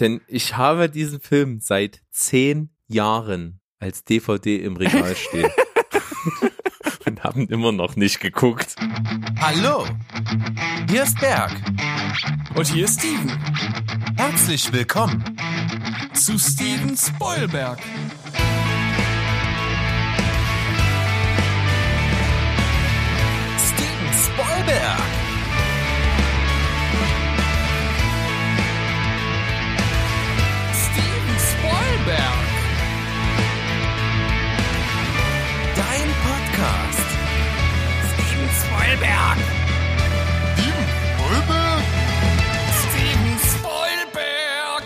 denn ich habe diesen Film seit zehn Jahren als DVD im Regal stehen. und haben immer noch nicht geguckt. Hallo, hier ist Berg. Und hier ist Steven. Herzlich willkommen zu Steven Spoilberg. Steven Spoilberg. Spoilberg. Dein Podcast. Steven Spoilberg. Steven Spoilberg? Steven Spoilberg.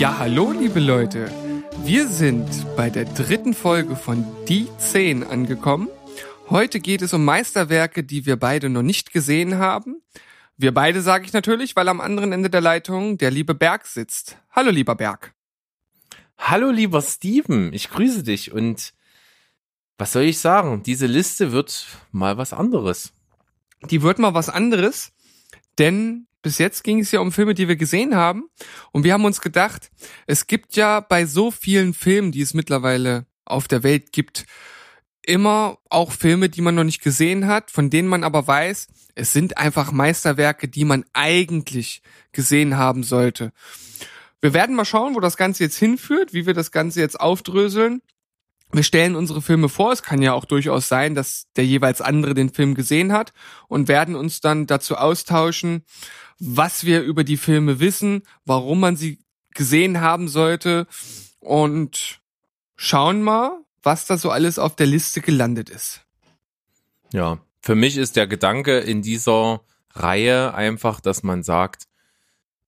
Ja, hallo, liebe Leute. Wir sind bei der dritten Folge von Die 10 angekommen. Heute geht es um Meisterwerke, die wir beide noch nicht gesehen haben. Wir beide sage ich natürlich, weil am anderen Ende der Leitung der liebe Berg sitzt. Hallo, lieber Berg. Hallo, lieber Steven, ich grüße dich und was soll ich sagen? Diese Liste wird mal was anderes. Die wird mal was anderes, denn bis jetzt ging es ja um Filme, die wir gesehen haben. Und wir haben uns gedacht, es gibt ja bei so vielen Filmen, die es mittlerweile auf der Welt gibt, immer auch Filme, die man noch nicht gesehen hat, von denen man aber weiß, es sind einfach Meisterwerke, die man eigentlich gesehen haben sollte. Wir werden mal schauen, wo das Ganze jetzt hinführt, wie wir das Ganze jetzt aufdröseln. Wir stellen unsere Filme vor. Es kann ja auch durchaus sein, dass der jeweils andere den Film gesehen hat und werden uns dann dazu austauschen, was wir über die Filme wissen, warum man sie gesehen haben sollte und schauen mal, was da so alles auf der Liste gelandet ist. Ja, für mich ist der Gedanke in dieser Reihe einfach, dass man sagt,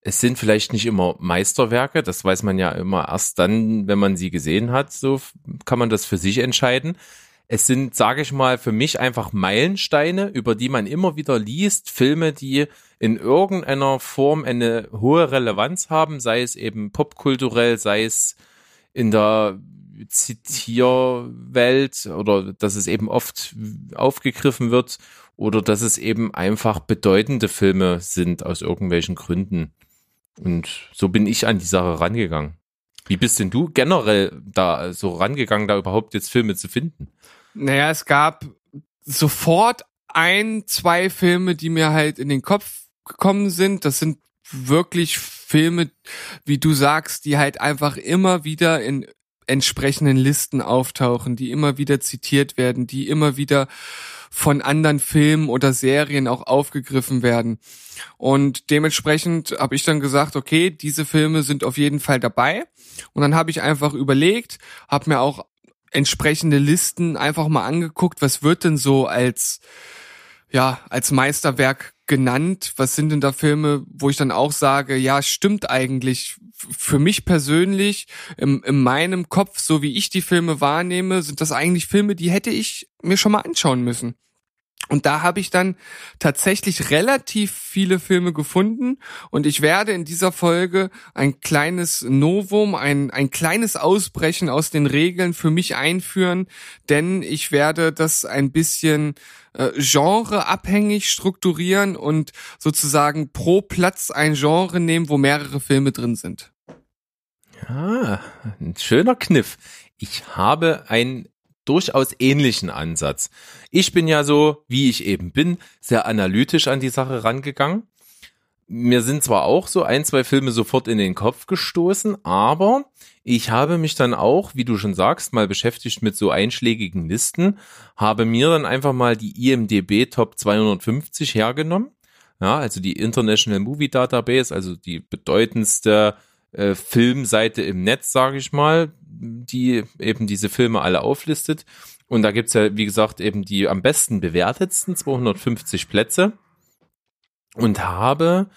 es sind vielleicht nicht immer Meisterwerke, das weiß man ja immer erst dann, wenn man sie gesehen hat, so kann man das für sich entscheiden. Es sind, sage ich mal, für mich einfach Meilensteine, über die man immer wieder liest, Filme, die in irgendeiner Form eine hohe Relevanz haben, sei es eben popkulturell, sei es in der Zitierwelt oder dass es eben oft aufgegriffen wird oder dass es eben einfach bedeutende Filme sind aus irgendwelchen Gründen. Und so bin ich an die Sache rangegangen. Wie bist denn du generell da so rangegangen, da überhaupt jetzt Filme zu finden? Naja, es gab sofort ein, zwei Filme, die mir halt in den Kopf gekommen sind. Das sind wirklich Filme, wie du sagst, die halt einfach immer wieder in entsprechenden Listen auftauchen, die immer wieder zitiert werden, die immer wieder von anderen Filmen oder Serien auch aufgegriffen werden. Und dementsprechend habe ich dann gesagt, okay, diese Filme sind auf jeden Fall dabei. Und dann habe ich einfach überlegt, habe mir auch entsprechende Listen einfach mal angeguckt, was wird denn so als ja, als Meisterwerk genannt. Was sind denn da Filme, wo ich dann auch sage, ja, stimmt eigentlich. Für mich persönlich, in, in meinem Kopf, so wie ich die Filme wahrnehme, sind das eigentlich Filme, die hätte ich mir schon mal anschauen müssen. Und da habe ich dann tatsächlich relativ viele Filme gefunden und ich werde in dieser Folge ein kleines Novum, ein, ein kleines Ausbrechen aus den Regeln für mich einführen, denn ich werde das ein bisschen äh, genreabhängig strukturieren und sozusagen pro Platz ein Genre nehmen, wo mehrere Filme drin sind. Ja, ein schöner Kniff. Ich habe ein durchaus ähnlichen Ansatz. Ich bin ja so, wie ich eben bin, sehr analytisch an die Sache rangegangen. Mir sind zwar auch so ein, zwei Filme sofort in den Kopf gestoßen, aber ich habe mich dann auch, wie du schon sagst, mal beschäftigt mit so einschlägigen Listen, habe mir dann einfach mal die IMDB Top 250 hergenommen. Ja, also die International Movie Database, also die bedeutendste äh, Filmseite im Netz, sage ich mal, die eben diese Filme alle auflistet. Und da gibt's ja, wie gesagt, eben die am besten bewertetsten 250 Plätze. Und habe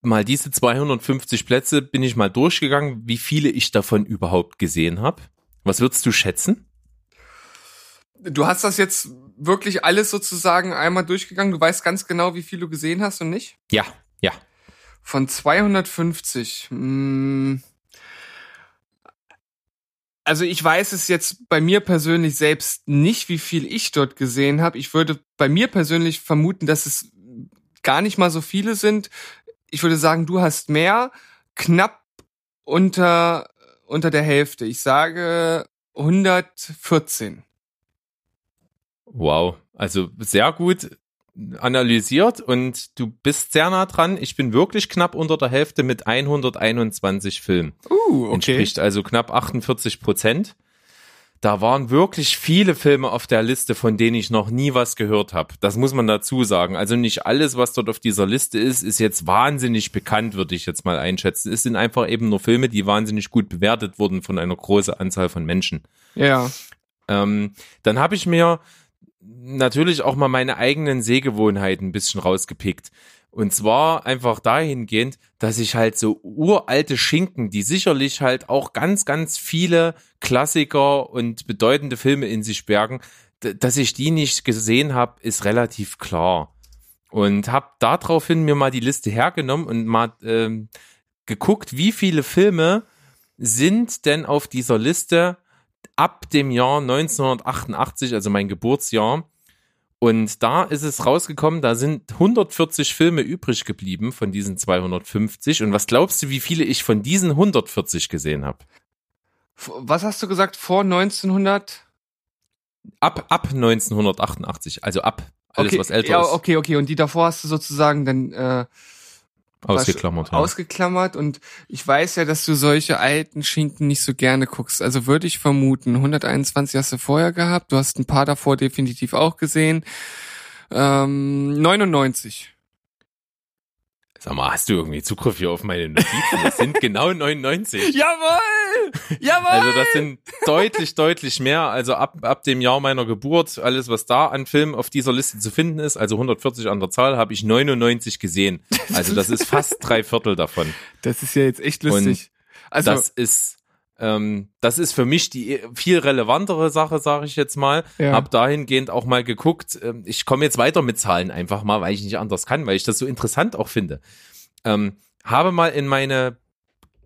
mal diese 250 Plätze, bin ich mal durchgegangen, wie viele ich davon überhaupt gesehen habe. Was würdest du schätzen? Du hast das jetzt wirklich alles sozusagen einmal durchgegangen. Du weißt ganz genau, wie viel du gesehen hast und nicht? Ja, ja. Von 250. Mh, hm. also ich weiß es jetzt bei mir persönlich selbst nicht, wie viel ich dort gesehen habe. Ich würde bei mir persönlich vermuten, dass es gar nicht mal so viele sind. Ich würde sagen, du hast mehr. knapp unter, unter der Hälfte. Ich sage 114. Wow, also sehr gut analysiert und du bist sehr nah dran. Ich bin wirklich knapp unter der Hälfte mit 121 Filmen. Uh, okay. Entspricht also knapp 48 Prozent. Da waren wirklich viele Filme auf der Liste, von denen ich noch nie was gehört habe. Das muss man dazu sagen. Also nicht alles, was dort auf dieser Liste ist, ist jetzt wahnsinnig bekannt, würde ich jetzt mal einschätzen. Es sind einfach eben nur Filme, die wahnsinnig gut bewertet wurden von einer großen Anzahl von Menschen. Ja. Ähm, dann habe ich mir natürlich auch mal meine eigenen Sehgewohnheiten ein bisschen rausgepickt. Und zwar einfach dahingehend, dass ich halt so uralte Schinken, die sicherlich halt auch ganz, ganz viele Klassiker und bedeutende Filme in sich bergen, dass ich die nicht gesehen habe, ist relativ klar. Und habe daraufhin mir mal die Liste hergenommen und mal ähm, geguckt, wie viele Filme sind denn auf dieser Liste ab dem Jahr 1988, also mein Geburtsjahr. Und da ist es rausgekommen, da sind 140 Filme übrig geblieben von diesen 250. Und was glaubst du, wie viele ich von diesen 140 gesehen habe? Was hast du gesagt vor 1900? Ab, ab 1988, also ab alles, okay, was älter ja, ist. Okay, okay. Und die davor hast du sozusagen dann äh, Ausgeklammert. Ja. Ausgeklammert und ich weiß ja, dass du solche alten Schinken nicht so gerne guckst. Also würde ich vermuten, 121 hast du vorher gehabt, du hast ein paar davor definitiv auch gesehen. Ähm, 99. Sag mal, hast du irgendwie Zugriff hier auf meine Notizen? Das sind genau 99. Jawohl! Jawohl! Also das sind deutlich, deutlich mehr. Also ab, ab dem Jahr meiner Geburt, alles was da an Filmen auf dieser Liste zu finden ist, also 140 an der Zahl, habe ich 99 gesehen. Also das ist fast drei Viertel davon. Das ist ja jetzt echt lustig. Und also das ist ähm, das ist für mich die viel relevantere Sache, sage ich jetzt mal. Ja. Hab dahingehend auch mal geguckt. Ähm, ich komme jetzt weiter mit Zahlen einfach mal, weil ich nicht anders kann, weil ich das so interessant auch finde. Ähm, habe mal in meine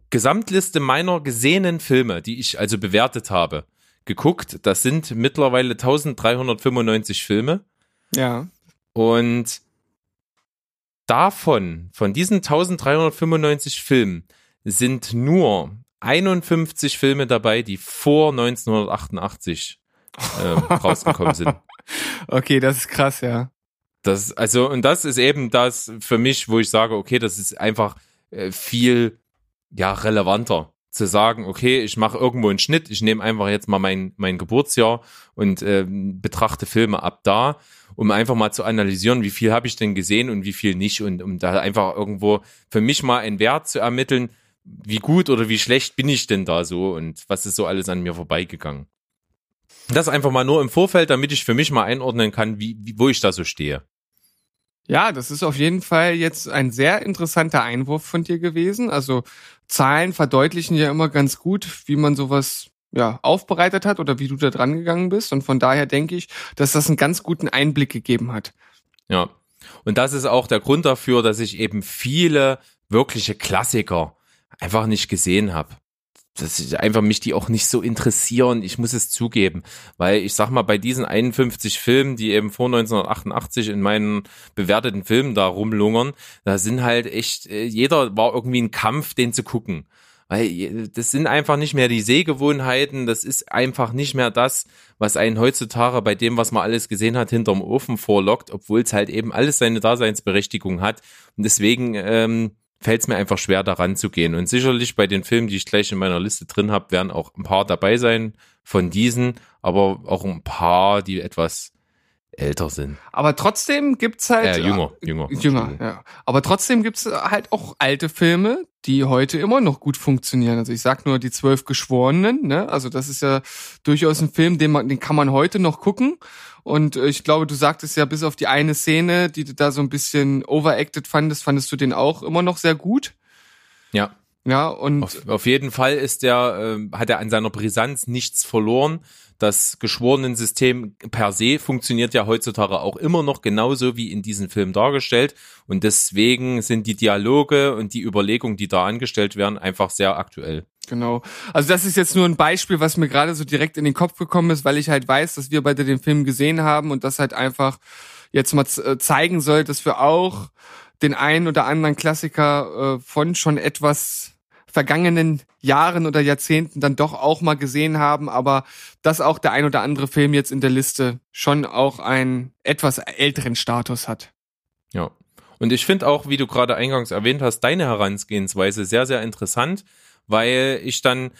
Gesamtliste meiner gesehenen Filme, die ich also bewertet habe, geguckt. Das sind mittlerweile 1395 Filme. ja. Und davon, von diesen 1395 Filmen, sind nur 51 Filme dabei, die vor 1988 ähm, rausgekommen sind. Okay, das ist krass, ja. Das, also, und das ist eben das für mich, wo ich sage, okay, das ist einfach äh, viel, ja, relevanter zu sagen, okay, ich mache irgendwo einen Schnitt, ich nehme einfach jetzt mal mein, mein Geburtsjahr und äh, betrachte Filme ab da, um einfach mal zu analysieren, wie viel habe ich denn gesehen und wie viel nicht und um da einfach irgendwo für mich mal einen Wert zu ermitteln, wie gut oder wie schlecht bin ich denn da so und was ist so alles an mir vorbeigegangen. Das einfach mal nur im Vorfeld, damit ich für mich mal einordnen kann, wie, wie wo ich da so stehe. Ja, das ist auf jeden Fall jetzt ein sehr interessanter Einwurf von dir gewesen. Also Zahlen verdeutlichen ja immer ganz gut, wie man sowas ja, aufbereitet hat oder wie du da dran gegangen bist. Und von daher denke ich, dass das einen ganz guten Einblick gegeben hat. Ja. Und das ist auch der Grund dafür, dass ich eben viele wirkliche Klassiker einfach nicht gesehen habe. Dass ich einfach mich die auch nicht so interessieren. Ich muss es zugeben, weil ich sag mal, bei diesen 51 Filmen, die eben vor 1988 in meinen bewerteten Filmen da rumlungern, da sind halt echt, äh, jeder war irgendwie ein Kampf, den zu gucken. Weil das sind einfach nicht mehr die Sehgewohnheiten, das ist einfach nicht mehr das, was einen heutzutage bei dem, was man alles gesehen hat, hinterm Ofen vorlockt, obwohl es halt eben alles seine Daseinsberechtigung hat. Und deswegen ähm, fällt es mir einfach schwer, daran zu gehen. Und sicherlich bei den Filmen, die ich gleich in meiner Liste drin habe, werden auch ein paar dabei sein von diesen, aber auch ein paar, die etwas älter sind. Aber trotzdem gibt's halt Äh, jünger, jünger. Jünger, ja. Aber trotzdem gibt's halt auch alte Filme, die heute immer noch gut funktionieren. Also ich sag nur die zwölf Geschworenen, ne? Also das ist ja durchaus ein Film, den man, den kann man heute noch gucken. Und äh, ich glaube, du sagtest ja bis auf die eine Szene, die du da so ein bisschen overacted fandest, fandest du den auch immer noch sehr gut. Ja, Ja, und auf, auf jeden Fall ist der, äh, hat er an seiner Brisanz nichts verloren. Das Geschworenensystem per se funktioniert ja heutzutage auch immer noch genauso wie in diesem Film dargestellt. Und deswegen sind die Dialoge und die Überlegungen, die da angestellt werden, einfach sehr aktuell. Genau. Also das ist jetzt nur ein Beispiel, was mir gerade so direkt in den Kopf gekommen ist, weil ich halt weiß, dass wir beide den Film gesehen haben und das halt einfach jetzt mal äh, zeigen soll, dass wir auch den einen oder anderen Klassiker äh, von schon etwas vergangenen Jahren oder Jahrzehnten dann doch auch mal gesehen haben, aber dass auch der ein oder andere Film jetzt in der Liste schon auch einen etwas älteren Status hat. Ja. Und ich finde auch, wie du gerade eingangs erwähnt hast, deine Herangehensweise sehr, sehr interessant, weil ich dann,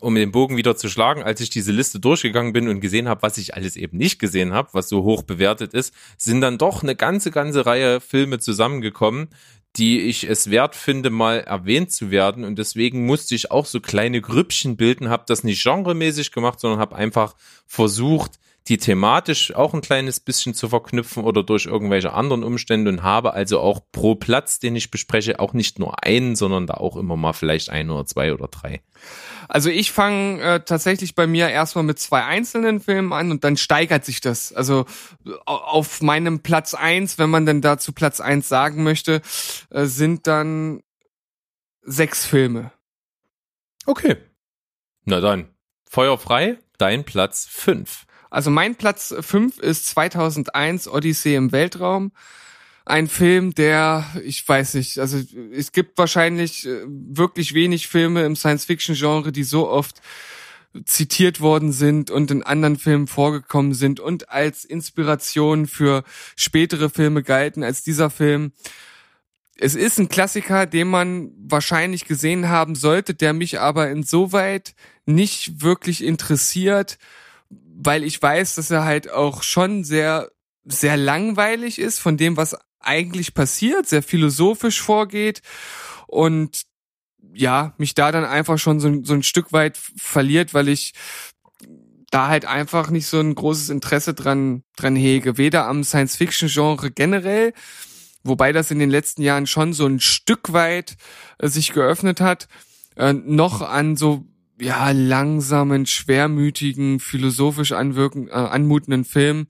um den Bogen wieder zu schlagen, als ich diese Liste durchgegangen bin und gesehen habe, was ich alles eben nicht gesehen habe, was so hoch bewertet ist, sind dann doch eine ganze, ganze Reihe Filme zusammengekommen, die ich es wert finde, mal erwähnt zu werden. Und deswegen musste ich auch so kleine Grüppchen bilden, habe das nicht genremäßig gemacht, sondern habe einfach versucht, die thematisch auch ein kleines bisschen zu verknüpfen oder durch irgendwelche anderen Umstände und habe also auch pro Platz, den ich bespreche, auch nicht nur einen, sondern da auch immer mal vielleicht ein oder zwei oder drei. Also ich fange äh, tatsächlich bei mir erstmal mit zwei einzelnen Filmen an und dann steigert sich das. Also auf meinem Platz eins, wenn man denn dazu Platz eins sagen möchte, äh, sind dann sechs Filme. Okay. Na dann, Feuer frei, dein Platz fünf. Also mein Platz fünf ist 2001 Odyssee im Weltraum. Ein Film, der, ich weiß nicht, also es gibt wahrscheinlich äh, wirklich wenig Filme im Science-Fiction-Genre, die so oft zitiert worden sind und in anderen Filmen vorgekommen sind und als Inspiration für spätere Filme galten als dieser Film. Es ist ein Klassiker, den man wahrscheinlich gesehen haben sollte, der mich aber insoweit nicht wirklich interessiert, weil ich weiß, dass er halt auch schon sehr, sehr langweilig ist von dem, was eigentlich passiert, sehr philosophisch vorgeht und ja, mich da dann einfach schon so, so ein Stück weit verliert, weil ich da halt einfach nicht so ein großes Interesse dran, dran hege. Weder am Science-Fiction-Genre generell, wobei das in den letzten Jahren schon so ein Stück weit äh, sich geöffnet hat, äh, noch an so ja langsamen, schwermütigen, philosophisch anwirken, äh, anmutenden Film.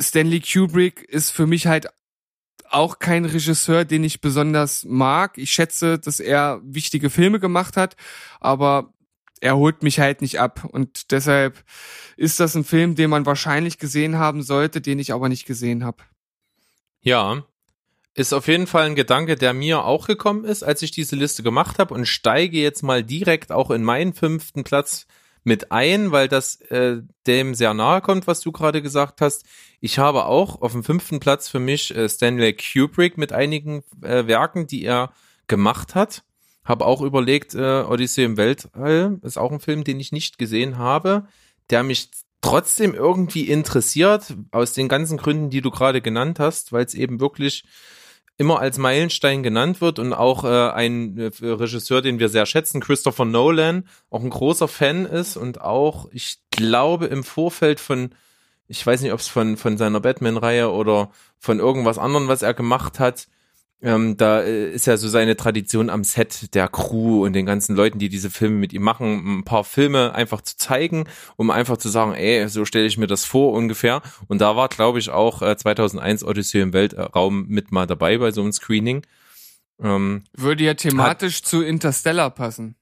Stanley Kubrick ist für mich halt auch kein Regisseur, den ich besonders mag. Ich schätze, dass er wichtige Filme gemacht hat, aber er holt mich halt nicht ab. Und deshalb ist das ein Film, den man wahrscheinlich gesehen haben sollte, den ich aber nicht gesehen habe. Ja, ist auf jeden Fall ein Gedanke, der mir auch gekommen ist, als ich diese Liste gemacht habe und steige jetzt mal direkt auch in meinen fünften Platz mit ein, weil das äh, dem sehr nahe kommt, was du gerade gesagt hast. Ich habe auch auf dem fünften Platz für mich äh, Stanley Kubrick mit einigen äh, Werken, die er gemacht hat. Habe auch überlegt, äh, Odyssee im Weltall ist auch ein Film, den ich nicht gesehen habe, der mich trotzdem irgendwie interessiert, aus den ganzen Gründen, die du gerade genannt hast, weil es eben wirklich immer als Meilenstein genannt wird und auch äh, ein äh, Regisseur, den wir sehr schätzen, Christopher Nolan, auch ein großer Fan ist und auch, ich glaube, im Vorfeld von, ich weiß nicht, ob es von, von seiner Batman-Reihe oder von irgendwas anderem, was er gemacht hat, ähm, da äh, ist ja so seine Tradition am Set der Crew und den ganzen Leuten, die diese Filme mit ihm machen, ein paar Filme einfach zu zeigen, um einfach zu sagen, ey, so stelle ich mir das vor ungefähr. Und da war, glaube ich, auch äh, 2001 Odyssey im Weltraum mit mal dabei bei so einem Screening. Ähm, Würde ja thematisch hat, zu Interstellar passen.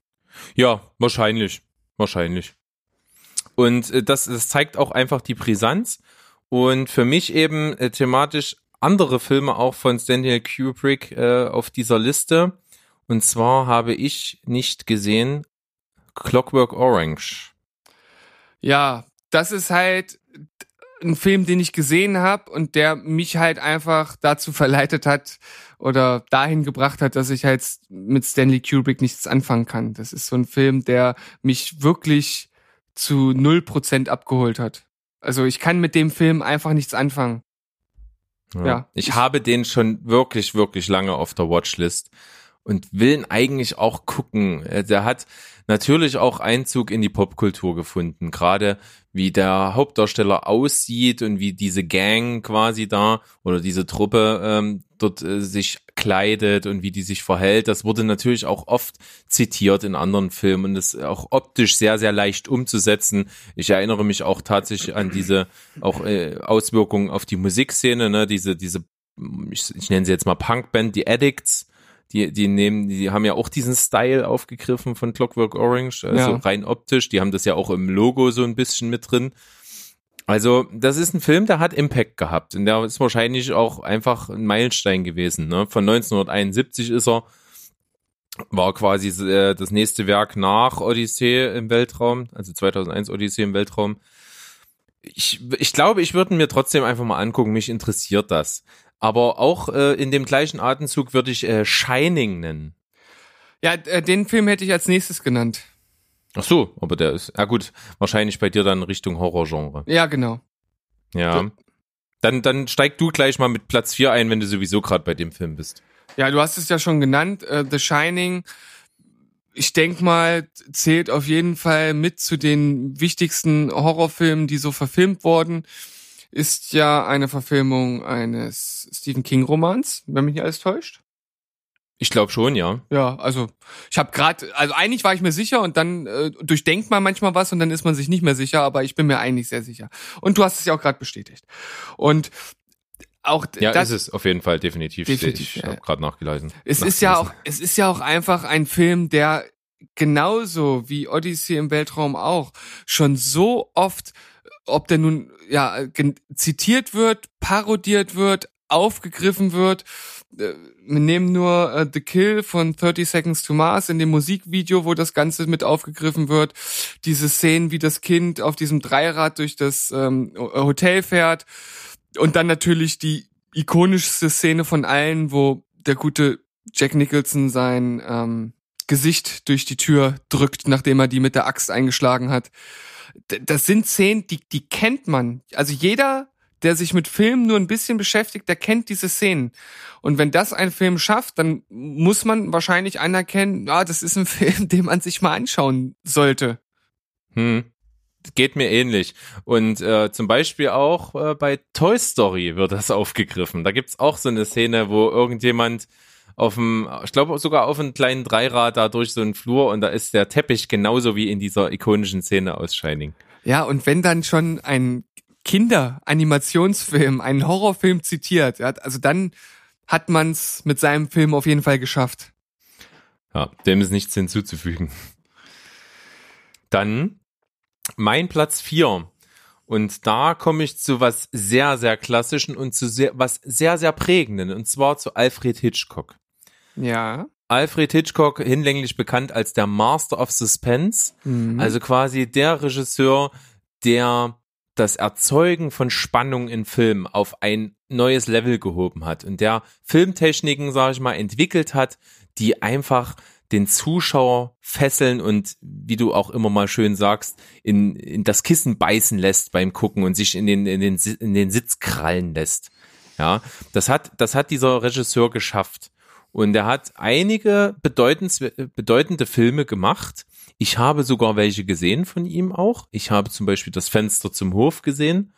Ja, wahrscheinlich, wahrscheinlich. Und äh, das, das zeigt auch einfach die Brisanz. Und für mich eben äh, thematisch andere Filme auch von Stanley Kubrick äh, auf dieser Liste. Und zwar habe ich nicht gesehen Clockwork Orange. Ja, das ist halt ein Film, den ich gesehen habe und der mich halt einfach dazu verleitet hat oder dahin gebracht hat, dass ich halt mit Stanley Kubrick nichts anfangen kann. Das ist so ein Film, der mich wirklich zu null Prozent abgeholt hat. Also ich kann mit dem Film einfach nichts anfangen. Ja. ja. Ich habe den schon wirklich, wirklich lange auf der Watchlist und will ihn eigentlich auch gucken. Der hat natürlich auch Einzug in die Popkultur gefunden. Gerade wie der Hauptdarsteller aussieht und wie diese Gang quasi da oder diese Truppe ähm, dort äh, sich kleidet und wie die sich verhält. Das wurde natürlich auch oft zitiert in anderen Filmen und ist auch optisch sehr, sehr leicht umzusetzen. Ich erinnere mich auch tatsächlich an diese auch äh, Auswirkungen auf die Musikszene, ne, diese, diese, ich, ich nenne sie jetzt mal Punkband, die Addicts die, die nehmen, die haben ja auch diesen Style aufgegriffen von Clockwork Orange, also ja. rein optisch. Die haben das ja auch im Logo so ein bisschen mit drin. Also, das ist ein Film, der hat Impact gehabt und der ist wahrscheinlich auch einfach ein Meilenstein gewesen. Ne? Von 1971 ist er, war quasi äh, das nächste Werk nach Odyssee im Weltraum, also 2001 Odyssee im Weltraum. Ich, ich glaube, ich würde mir trotzdem einfach mal angucken, mich interessiert das. Aber auch äh, in dem gleichen Atemzug würde ich äh, Shining nennen. Ja, äh, den Film hätte ich als nächstes genannt. Ach so, aber der ist, ja gut, wahrscheinlich bei dir dann Richtung Horrorgenre. Ja, genau. Ja. Dann, dann steig du gleich mal mit Platz 4 ein, wenn du sowieso gerade bei dem Film bist. Ja, du hast es ja schon genannt, äh, The Shining. Ich denk mal, zählt auf jeden Fall mit zu den wichtigsten Horrorfilmen, die so verfilmt wurden. Ist ja eine Verfilmung eines Stephen King Romans, wenn mich nicht alles täuscht. Ich glaube schon, ja. Ja, also ich habe gerade, also eigentlich war ich mir sicher und dann äh, durchdenkt man manchmal was und dann ist man sich nicht mehr sicher, aber ich bin mir eigentlich sehr sicher. Und du hast es ja auch gerade bestätigt. Und auch Ja, das, ist es auf jeden Fall definitiv. Definitiv, ich ja. habe gerade nachgelesen. Es ist ja auch, es ist ja auch einfach ein Film, der genauso wie Odyssey im Weltraum auch schon so oft, ob der nun ja zitiert wird, parodiert wird, aufgegriffen wird. Äh, Wir nehmen nur äh, The Kill von 30 Seconds to Mars in dem Musikvideo, wo das Ganze mit aufgegriffen wird. Diese Szenen, wie das Kind auf diesem Dreirad durch das ähm, Hotel fährt. Und dann natürlich die ikonischste Szene von allen, wo der gute Jack Nicholson sein ähm, Gesicht durch die Tür drückt, nachdem er die mit der Axt eingeschlagen hat. Das sind Szenen, die, die kennt man. Also jeder, der sich mit Filmen nur ein bisschen beschäftigt, der kennt diese Szenen. Und wenn das ein Film schafft, dann muss man wahrscheinlich anerkennen, ja, das ist ein Film, den man sich mal anschauen sollte. Hm. Geht mir ähnlich. Und äh, zum Beispiel auch äh, bei Toy Story wird das aufgegriffen. Da gibt's auch so eine Szene, wo irgendjemand auf dem, ich glaube sogar auf einem kleinen Dreirad da durch so einen Flur und da ist der Teppich genauso wie in dieser ikonischen Szene aus Shining. Ja, und wenn dann schon ein Kinder-Animationsfilm, einen Horrorfilm zitiert, ja, also dann hat man's mit seinem Film auf jeden Fall geschafft. Ja, dem ist nichts hinzuzufügen. Dann mein Platz vier Und da komme ich zu was sehr, sehr klassischen und zu sehr, was sehr, sehr prägenden. Und zwar zu Alfred Hitchcock. Ja. Alfred Hitchcock, hinlänglich bekannt als der Master of Suspense, Mhm. also quasi der Regisseur, der das Erzeugen von Spannung in Filmen auf ein neues Level gehoben hat und der Filmtechniken, sage ich mal, entwickelt hat, die einfach den Zuschauer fesseln und wie du auch immer mal schön sagst, in, in das Kissen beißen lässt beim Gucken und sich in den, in den, in den Sitz krallen lässt. Ja, das hat, das hat dieser Regisseur geschafft. Und er hat einige bedeutende Filme gemacht. Ich habe sogar welche gesehen von ihm auch. Ich habe zum Beispiel das Fenster zum Hof gesehen.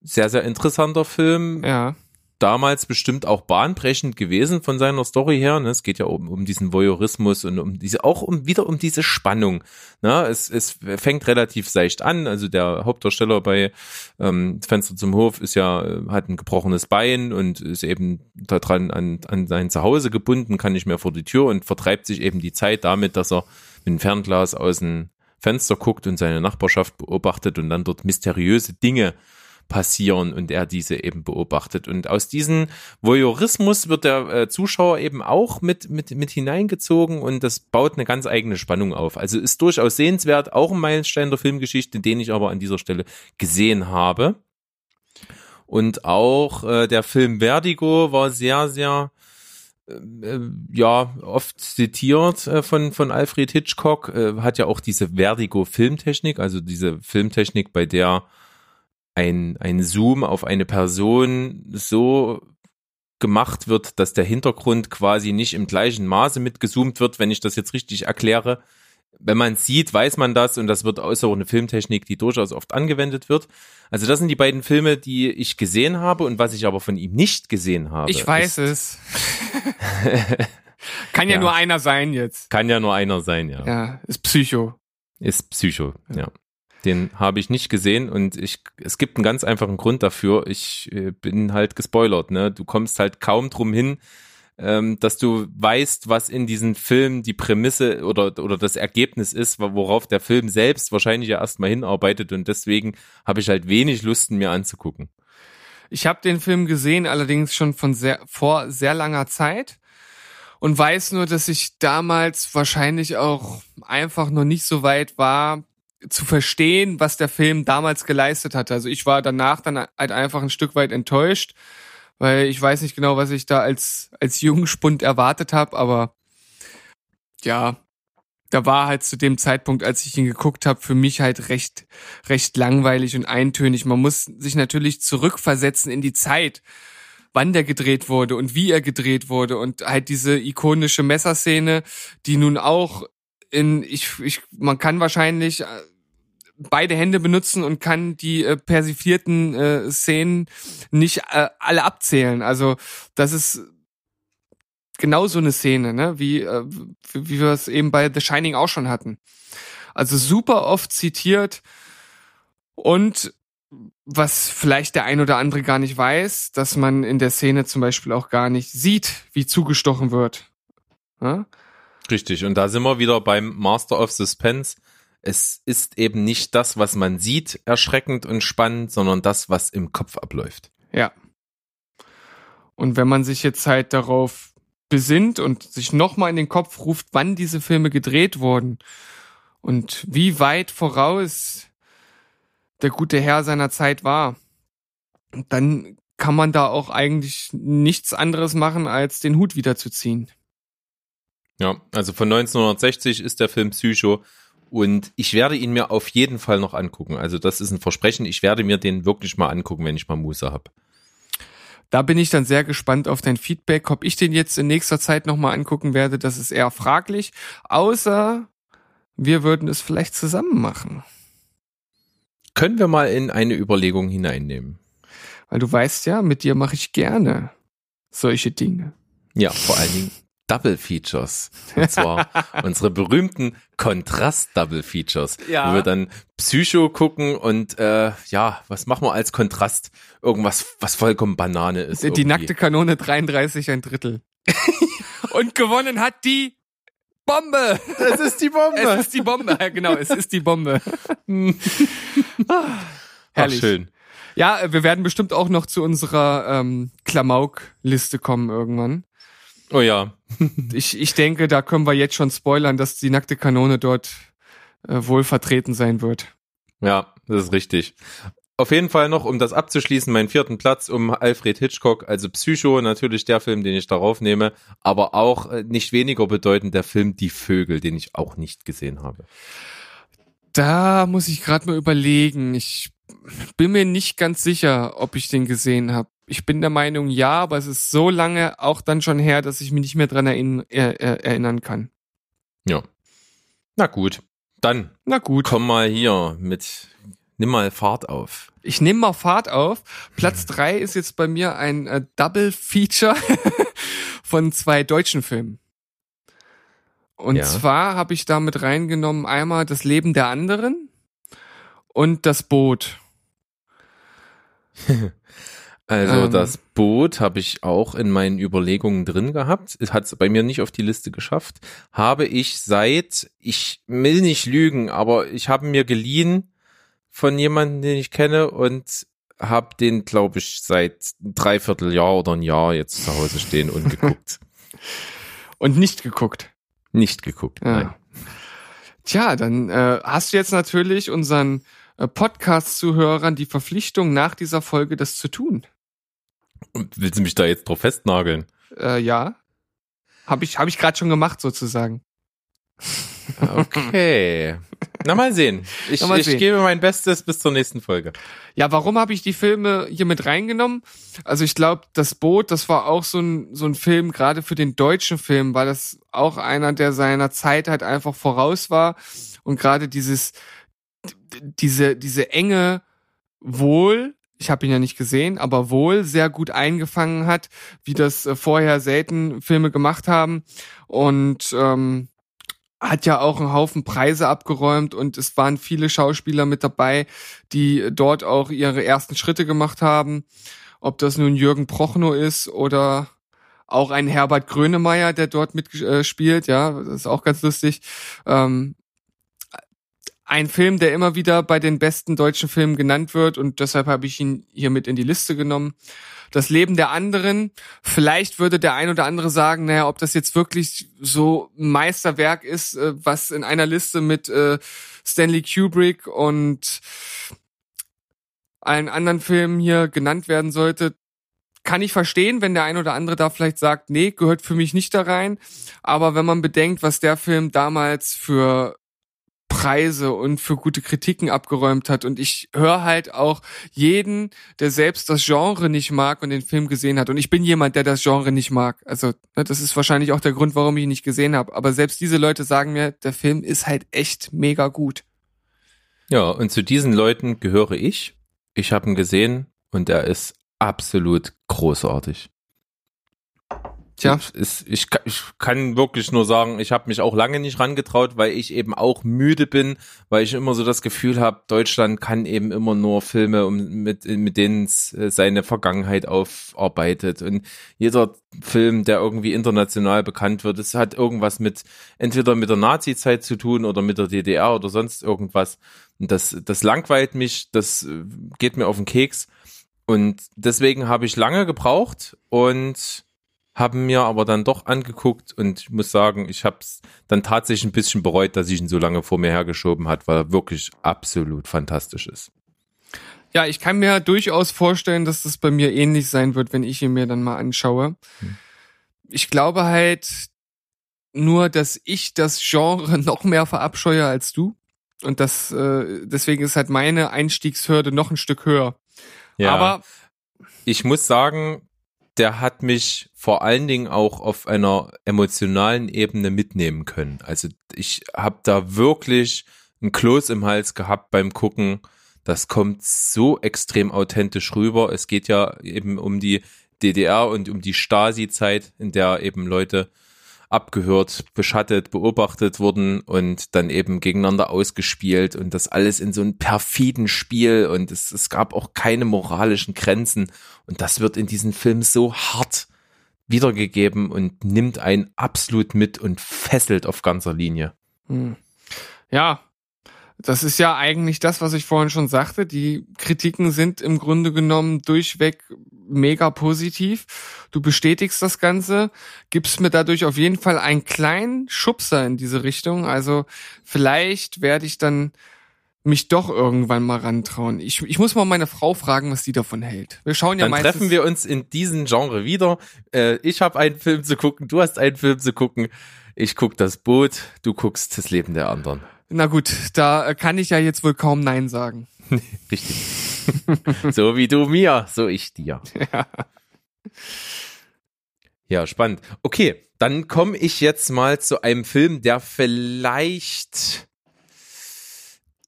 Sehr, sehr interessanter Film. Ja. Damals bestimmt auch bahnbrechend gewesen von seiner Story her. Ne? Es geht ja um, um diesen Voyeurismus und um diese, auch um wieder um diese Spannung. Ne? Es, es fängt relativ seicht an. Also der Hauptdarsteller bei ähm, Fenster zum Hof ist ja, äh, hat ein gebrochenes Bein und ist eben daran an, an sein Zuhause gebunden, kann nicht mehr vor die Tür und vertreibt sich eben die Zeit damit, dass er mit einem Fernglas aus dem Fenster guckt und seine Nachbarschaft beobachtet und dann dort mysteriöse Dinge passieren und er diese eben beobachtet. Und aus diesem Voyeurismus wird der äh, Zuschauer eben auch mit, mit, mit hineingezogen und das baut eine ganz eigene Spannung auf. Also ist durchaus sehenswert, auch ein Meilenstein der Filmgeschichte, den ich aber an dieser Stelle gesehen habe. Und auch äh, der Film Vertigo war sehr, sehr äh, ja, oft zitiert äh, von, von Alfred Hitchcock, äh, hat ja auch diese Vertigo-Filmtechnik, also diese Filmtechnik, bei der ein, ein Zoom auf eine Person so gemacht wird, dass der Hintergrund quasi nicht im gleichen Maße mitgezoomt wird, wenn ich das jetzt richtig erkläre. Wenn man sieht, weiß man das und das wird auch eine Filmtechnik, die durchaus oft angewendet wird. Also das sind die beiden Filme, die ich gesehen habe und was ich aber von ihm nicht gesehen habe. Ich weiß es. Kann ja, Ja. nur einer sein jetzt. Kann ja nur einer sein, ja. Ja, ist Psycho. Ist Psycho, ja. Den habe ich nicht gesehen und ich, es gibt einen ganz einfachen Grund dafür. Ich äh, bin halt gespoilert, ne? Du kommst halt kaum drum hin, ähm, dass du weißt, was in diesem Film die Prämisse oder, oder das Ergebnis ist, wo- worauf der Film selbst wahrscheinlich ja erstmal hinarbeitet und deswegen habe ich halt wenig Lust, mir anzugucken. Ich habe den Film gesehen, allerdings schon von sehr, vor sehr langer Zeit. und weiß nur, dass ich damals wahrscheinlich auch einfach noch nicht so weit war, zu verstehen, was der Film damals geleistet hatte. Also ich war danach dann halt einfach ein Stück weit enttäuscht, weil ich weiß nicht genau, was ich da als als Jungspund erwartet habe, aber ja, da war halt zu dem Zeitpunkt, als ich ihn geguckt habe, für mich halt recht recht langweilig und eintönig. Man muss sich natürlich zurückversetzen in die Zeit, wann der gedreht wurde und wie er gedreht wurde und halt diese ikonische Messerszene, die nun auch in ich ich man kann wahrscheinlich äh, beide Hände benutzen und kann die äh, persiflierten äh, Szenen nicht äh, alle abzählen. Also das ist genau so eine Szene, ne? wie, äh, wie wir es eben bei The Shining auch schon hatten. Also super oft zitiert und was vielleicht der ein oder andere gar nicht weiß, dass man in der Szene zum Beispiel auch gar nicht sieht, wie zugestochen wird. Ja? Richtig, und da sind wir wieder beim Master of Suspense es ist eben nicht das, was man sieht, erschreckend und spannend, sondern das, was im Kopf abläuft. Ja. Und wenn man sich jetzt halt darauf besinnt und sich nochmal in den Kopf ruft, wann diese Filme gedreht wurden und wie weit voraus der gute Herr seiner Zeit war, dann kann man da auch eigentlich nichts anderes machen, als den Hut wiederzuziehen. Ja, also von 1960 ist der Film Psycho und ich werde ihn mir auf jeden Fall noch angucken. Also das ist ein Versprechen. Ich werde mir den wirklich mal angucken, wenn ich mal Muße habe. Da bin ich dann sehr gespannt auf dein Feedback. Ob ich den jetzt in nächster Zeit nochmal angucken werde, das ist eher fraglich. Außer wir würden es vielleicht zusammen machen. Können wir mal in eine Überlegung hineinnehmen. Weil du weißt ja, mit dir mache ich gerne solche Dinge. Ja, vor allen Dingen Double Features. Und zwar unsere berühmten Kontrast-Double Features. Ja. Wo wir dann Psycho gucken und äh, ja, was machen wir als Kontrast? Irgendwas, was vollkommen Banane ist. Die irgendwie. nackte Kanone 33 ein Drittel. und gewonnen hat die Bombe. Es ist die Bombe. Es ist die Bombe, genau, es ist die Bombe. Herrlich. Ach, schön. Ja, wir werden bestimmt auch noch zu unserer ähm, Klamauk-Liste kommen irgendwann. Oh ja. ich, ich denke, da können wir jetzt schon spoilern, dass die nackte Kanone dort äh, wohl vertreten sein wird. Ja, das ist richtig. Auf jeden Fall noch, um das abzuschließen, meinen vierten Platz um Alfred Hitchcock, also Psycho, natürlich der Film, den ich darauf nehme, aber auch äh, nicht weniger bedeutend der Film Die Vögel, den ich auch nicht gesehen habe. Da muss ich gerade mal überlegen. Ich bin mir nicht ganz sicher, ob ich den gesehen habe ich bin der Meinung, ja, aber es ist so lange auch dann schon her, dass ich mich nicht mehr dran erinn, äh, erinnern kann. Ja. Na gut. Dann. Na gut. Komm mal hier mit, nimm mal Fahrt auf. Ich nehme mal Fahrt auf. Platz drei ist jetzt bei mir ein äh, Double Feature von zwei deutschen Filmen. Und ja. zwar habe ich damit reingenommen einmal das Leben der anderen und das Boot. Also ähm. das Boot habe ich auch in meinen Überlegungen drin gehabt. Es hat es bei mir nicht auf die Liste geschafft. Habe ich seit, ich will nicht lügen, aber ich habe mir geliehen von jemandem, den ich kenne und habe den, glaube ich, seit dreiviertel Jahr oder ein Jahr jetzt zu Hause stehen und geguckt. und nicht geguckt. Nicht geguckt, ja. nein. Tja, dann äh, hast du jetzt natürlich unseren äh, Podcast-Zuhörern die Verpflichtung, nach dieser Folge das zu tun. Und willst du mich da jetzt drauf festnageln? Äh, ja. Habe ich, hab ich gerade schon gemacht, sozusagen. Okay. Na mal sehen. Ich, mal ich gebe mein Bestes bis zur nächsten Folge. Ja, warum habe ich die Filme hier mit reingenommen? Also ich glaube, das Boot, das war auch so ein, so ein Film, gerade für den deutschen Film, weil das auch einer, der seiner Zeit halt einfach voraus war. Und gerade dieses, diese, diese enge Wohl, ich habe ihn ja nicht gesehen, aber wohl sehr gut eingefangen hat, wie das äh, vorher selten Filme gemacht haben und ähm, hat ja auch einen Haufen Preise abgeräumt und es waren viele Schauspieler mit dabei, die dort auch ihre ersten Schritte gemacht haben. Ob das nun Jürgen Prochnow ist oder auch ein Herbert Grönemeyer, der dort mitspielt, äh, ja, das ist auch ganz lustig. Ähm, ein Film, der immer wieder bei den besten deutschen Filmen genannt wird und deshalb habe ich ihn hier mit in die Liste genommen. Das Leben der anderen. Vielleicht würde der ein oder andere sagen, naja, ob das jetzt wirklich so Meisterwerk ist, äh, was in einer Liste mit äh, Stanley Kubrick und allen anderen Filmen hier genannt werden sollte, kann ich verstehen, wenn der ein oder andere da vielleicht sagt, nee, gehört für mich nicht da rein. Aber wenn man bedenkt, was der Film damals für Preise und für gute Kritiken abgeräumt hat. Und ich höre halt auch jeden, der selbst das Genre nicht mag und den Film gesehen hat. Und ich bin jemand, der das Genre nicht mag. Also ne, das ist wahrscheinlich auch der Grund, warum ich ihn nicht gesehen habe. Aber selbst diese Leute sagen mir, der Film ist halt echt mega gut. Ja, und zu diesen Leuten gehöre ich. Ich habe ihn gesehen und er ist absolut großartig. Tja. Ich, ist, ich, kann- ich kann wirklich nur sagen, ich habe mich auch lange nicht rangetraut, weil ich eben auch müde bin, weil ich immer so das Gefühl habe, Deutschland kann eben immer nur Filme, mit, mit denen es äh, seine Vergangenheit aufarbeitet. Und jeder Film, der irgendwie international bekannt wird, es hat irgendwas mit, entweder mit der Nazi-Zeit zu tun oder mit der DDR oder sonst irgendwas. Und das, das langweilt mich, das äh, geht mir auf den Keks. Und deswegen habe ich lange gebraucht und habe mir aber dann doch angeguckt und ich muss sagen, ich habe es dann tatsächlich ein bisschen bereut, dass ich ihn so lange vor mir hergeschoben hat, weil er wirklich absolut fantastisch ist. Ja, ich kann mir durchaus vorstellen, dass das bei mir ähnlich sein wird, wenn ich ihn mir dann mal anschaue. Ich glaube halt nur, dass ich das Genre noch mehr verabscheue als du. Und das, äh, deswegen ist halt meine Einstiegshürde noch ein Stück höher. Aber ich muss sagen, der hat mich vor allen Dingen auch auf einer emotionalen Ebene mitnehmen können. Also ich habe da wirklich ein Kloß im Hals gehabt beim Gucken. Das kommt so extrem authentisch rüber. Es geht ja eben um die DDR und um die Stasi-Zeit, in der eben Leute abgehört, beschattet, beobachtet wurden und dann eben gegeneinander ausgespielt und das alles in so einem perfiden Spiel und es, es gab auch keine moralischen Grenzen und das wird in diesem Film so hart wiedergegeben und nimmt einen absolut mit und fesselt auf ganzer Linie. Hm. Ja, das ist ja eigentlich das, was ich vorhin schon sagte. Die Kritiken sind im Grunde genommen durchweg mega positiv. Du bestätigst das Ganze, gibst mir dadurch auf jeden Fall einen kleinen Schubser in diese Richtung. Also vielleicht werde ich dann mich doch irgendwann mal rantrauen. Ich, ich muss mal meine Frau fragen, was die davon hält. Wir schauen ja Dann meistens. treffen wir uns in diesem Genre wieder. Äh, ich habe einen Film zu gucken, du hast einen Film zu gucken. Ich guck das Boot, du guckst das Leben der anderen. Na gut, da äh, kann ich ja jetzt wohl kaum Nein sagen. Richtig. so wie du mir, so ich dir. Ja. Ja, spannend. Okay, dann komme ich jetzt mal zu einem Film, der vielleicht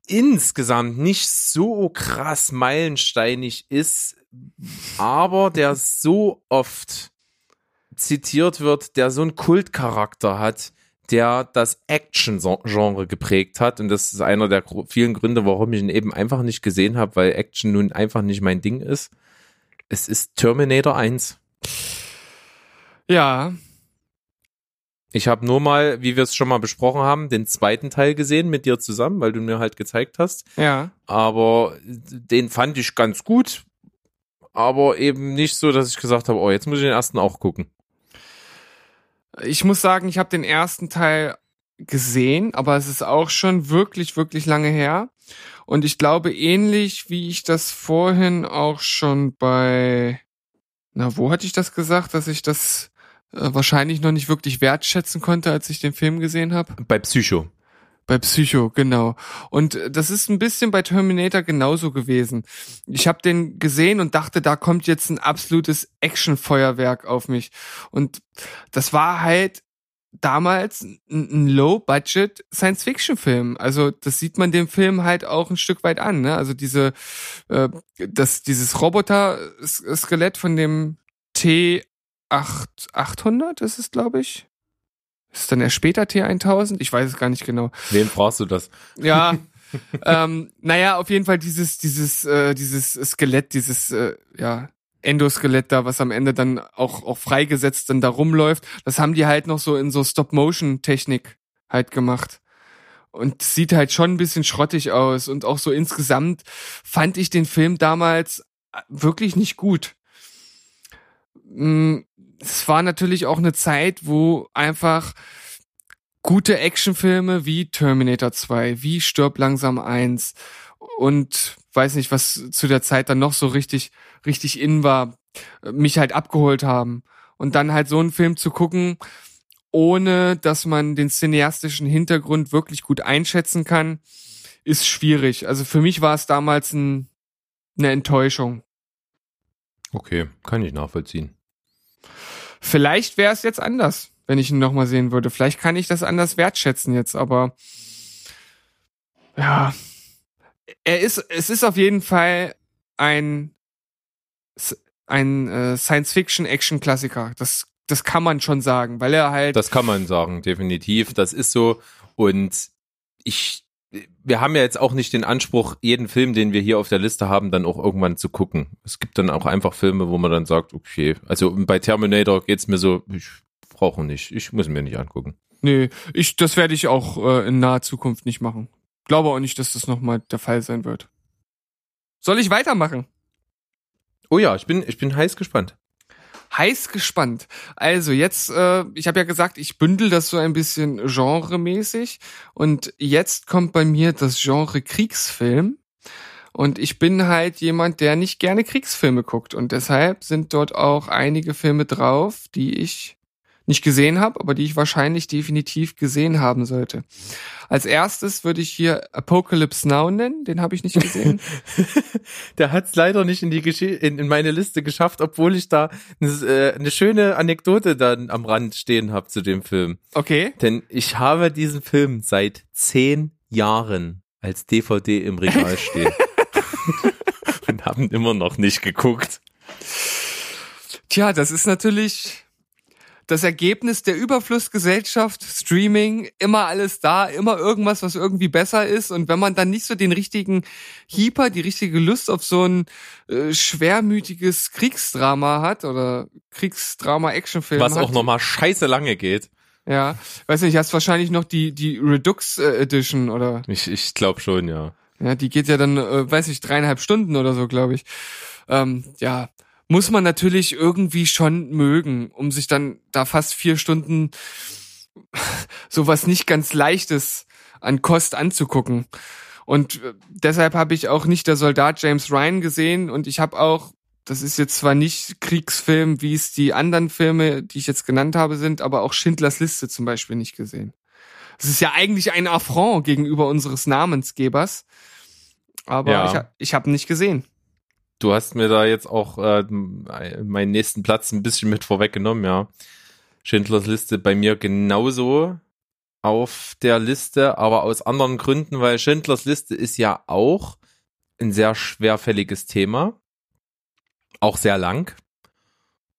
insgesamt nicht so krass meilensteinig ist, aber der so oft zitiert wird, der so einen Kultcharakter hat, der das Action-Genre geprägt hat. Und das ist einer der vielen Gründe, warum ich ihn eben einfach nicht gesehen habe, weil Action nun einfach nicht mein Ding ist. Es ist Terminator 1. Ja, Ich habe nur mal, wie wir es schon mal besprochen haben, den zweiten Teil gesehen mit dir zusammen, weil du mir halt gezeigt hast. ja. Aber den fand ich ganz gut, aber eben nicht so, dass ich gesagt habe, oh, jetzt muss ich den ersten auch gucken. Ich muss sagen, ich habe den ersten Teil gesehen, aber es ist auch schon wirklich, wirklich lange her. Und ich glaube, ähnlich wie ich das vorhin auch schon bei, na, wo hatte ich das gesagt, dass ich das äh, wahrscheinlich noch nicht wirklich wertschätzen konnte, als ich den Film gesehen habe? Bei Psycho. Bei Psycho, genau. Und das ist ein bisschen bei Terminator genauso gewesen. Ich habe den gesehen und dachte, da kommt jetzt ein absolutes Actionfeuerwerk auf mich. Und das war halt damals ein, ein Low-Budget Science-Fiction-Film. Also das sieht man dem Film halt auch ein Stück weit an. Ne? Also diese, äh, das, dieses Roboter-Skelett von dem T800 ist es, glaube ich. Ist dann erst später T1000? Ich weiß es gar nicht genau. Wem brauchst du das? Ja. ähm, naja, auf jeden Fall dieses, dieses, äh, dieses Skelett, dieses, äh, ja, Endoskelett da, was am Ende dann auch, auch freigesetzt dann da rumläuft, das haben die halt noch so in so Stop-Motion-Technik halt gemacht. und sieht halt schon ein bisschen schrottig aus und auch so insgesamt fand ich den Film damals äh, wirklich nicht gut. Es war natürlich auch eine Zeit, wo einfach gute Actionfilme wie Terminator 2, wie Stirb langsam 1 und weiß nicht, was zu der Zeit dann noch so richtig, richtig in war, mich halt abgeholt haben. Und dann halt so einen Film zu gucken, ohne dass man den cineastischen Hintergrund wirklich gut einschätzen kann, ist schwierig. Also für mich war es damals ein, eine Enttäuschung. Okay, kann ich nachvollziehen. Vielleicht wäre es jetzt anders, wenn ich ihn nochmal sehen würde. Vielleicht kann ich das anders wertschätzen jetzt, aber ja, er ist, es ist auf jeden Fall ein, ein äh, Science-Fiction-Action-Klassiker. Das, das kann man schon sagen, weil er halt. Das kann man sagen, definitiv. Das ist so. Und ich, wir haben ja jetzt auch nicht den Anspruch, jeden Film, den wir hier auf der Liste haben, dann auch irgendwann zu gucken. Es gibt dann auch einfach Filme, wo man dann sagt, okay, also bei Terminator geht's mir so, ich brauche nicht, ich muss mir nicht angucken. Nee, ich, das werde ich auch äh, in naher Zukunft nicht machen. Glaube auch nicht, dass das nochmal der Fall sein wird. Soll ich weitermachen? Oh ja, ich bin, ich bin heiß gespannt. Heiß gespannt. Also jetzt, äh, ich habe ja gesagt, ich bündel das so ein bisschen genremäßig und jetzt kommt bei mir das Genre Kriegsfilm. Und ich bin halt jemand, der nicht gerne Kriegsfilme guckt. Und deshalb sind dort auch einige Filme drauf, die ich nicht gesehen habe, aber die ich wahrscheinlich definitiv gesehen haben sollte. Als erstes würde ich hier Apocalypse Now nennen, den habe ich nicht gesehen. Der hat es leider nicht in die Gesch in, in meine Liste geschafft, obwohl ich da eine, äh, eine schöne Anekdote dann am Rand stehen habe zu dem Film. Okay. Denn ich habe diesen Film seit zehn Jahren als DVD im Regal stehen. Und haben immer noch nicht geguckt. Tja, das ist natürlich das Ergebnis der Überflussgesellschaft, Streaming, immer alles da, immer irgendwas, was irgendwie besser ist. Und wenn man dann nicht so den richtigen Hieper, die richtige Lust auf so ein äh, schwermütiges Kriegsdrama hat oder Kriegsdrama-Actionfilm Was hat, auch nochmal scheiße lange geht. Ja, weiß nicht, hast wahrscheinlich noch die die Redux äh, Edition oder Ich, ich glaube schon, ja. ja, die geht ja dann, äh, weiß ich, dreieinhalb Stunden oder so, glaube ich. Ähm, ja, muss man natürlich irgendwie schon mögen, um sich dann da fast vier Stunden sowas nicht ganz Leichtes an Kost anzugucken. Und äh, deshalb habe ich auch nicht der Soldat James Ryan gesehen und ich habe auch, das ist jetzt zwar nicht Kriegsfilm, wie es die anderen Filme, die ich jetzt genannt habe, sind, aber auch Schindlers Liste zum Beispiel nicht gesehen. Es ist ja eigentlich ein Affront gegenüber unseres Namensgebers, aber Ja. ich, ich habe nicht gesehen. Du hast mir da jetzt auch äh, meinen nächsten Platz ein bisschen mit vorweggenommen, ja. Schindlers Liste bei mir genauso auf der Liste, aber aus anderen Gründen, weil Schindlers Liste ist ja auch ein sehr schwerfälliges Thema, auch sehr lang.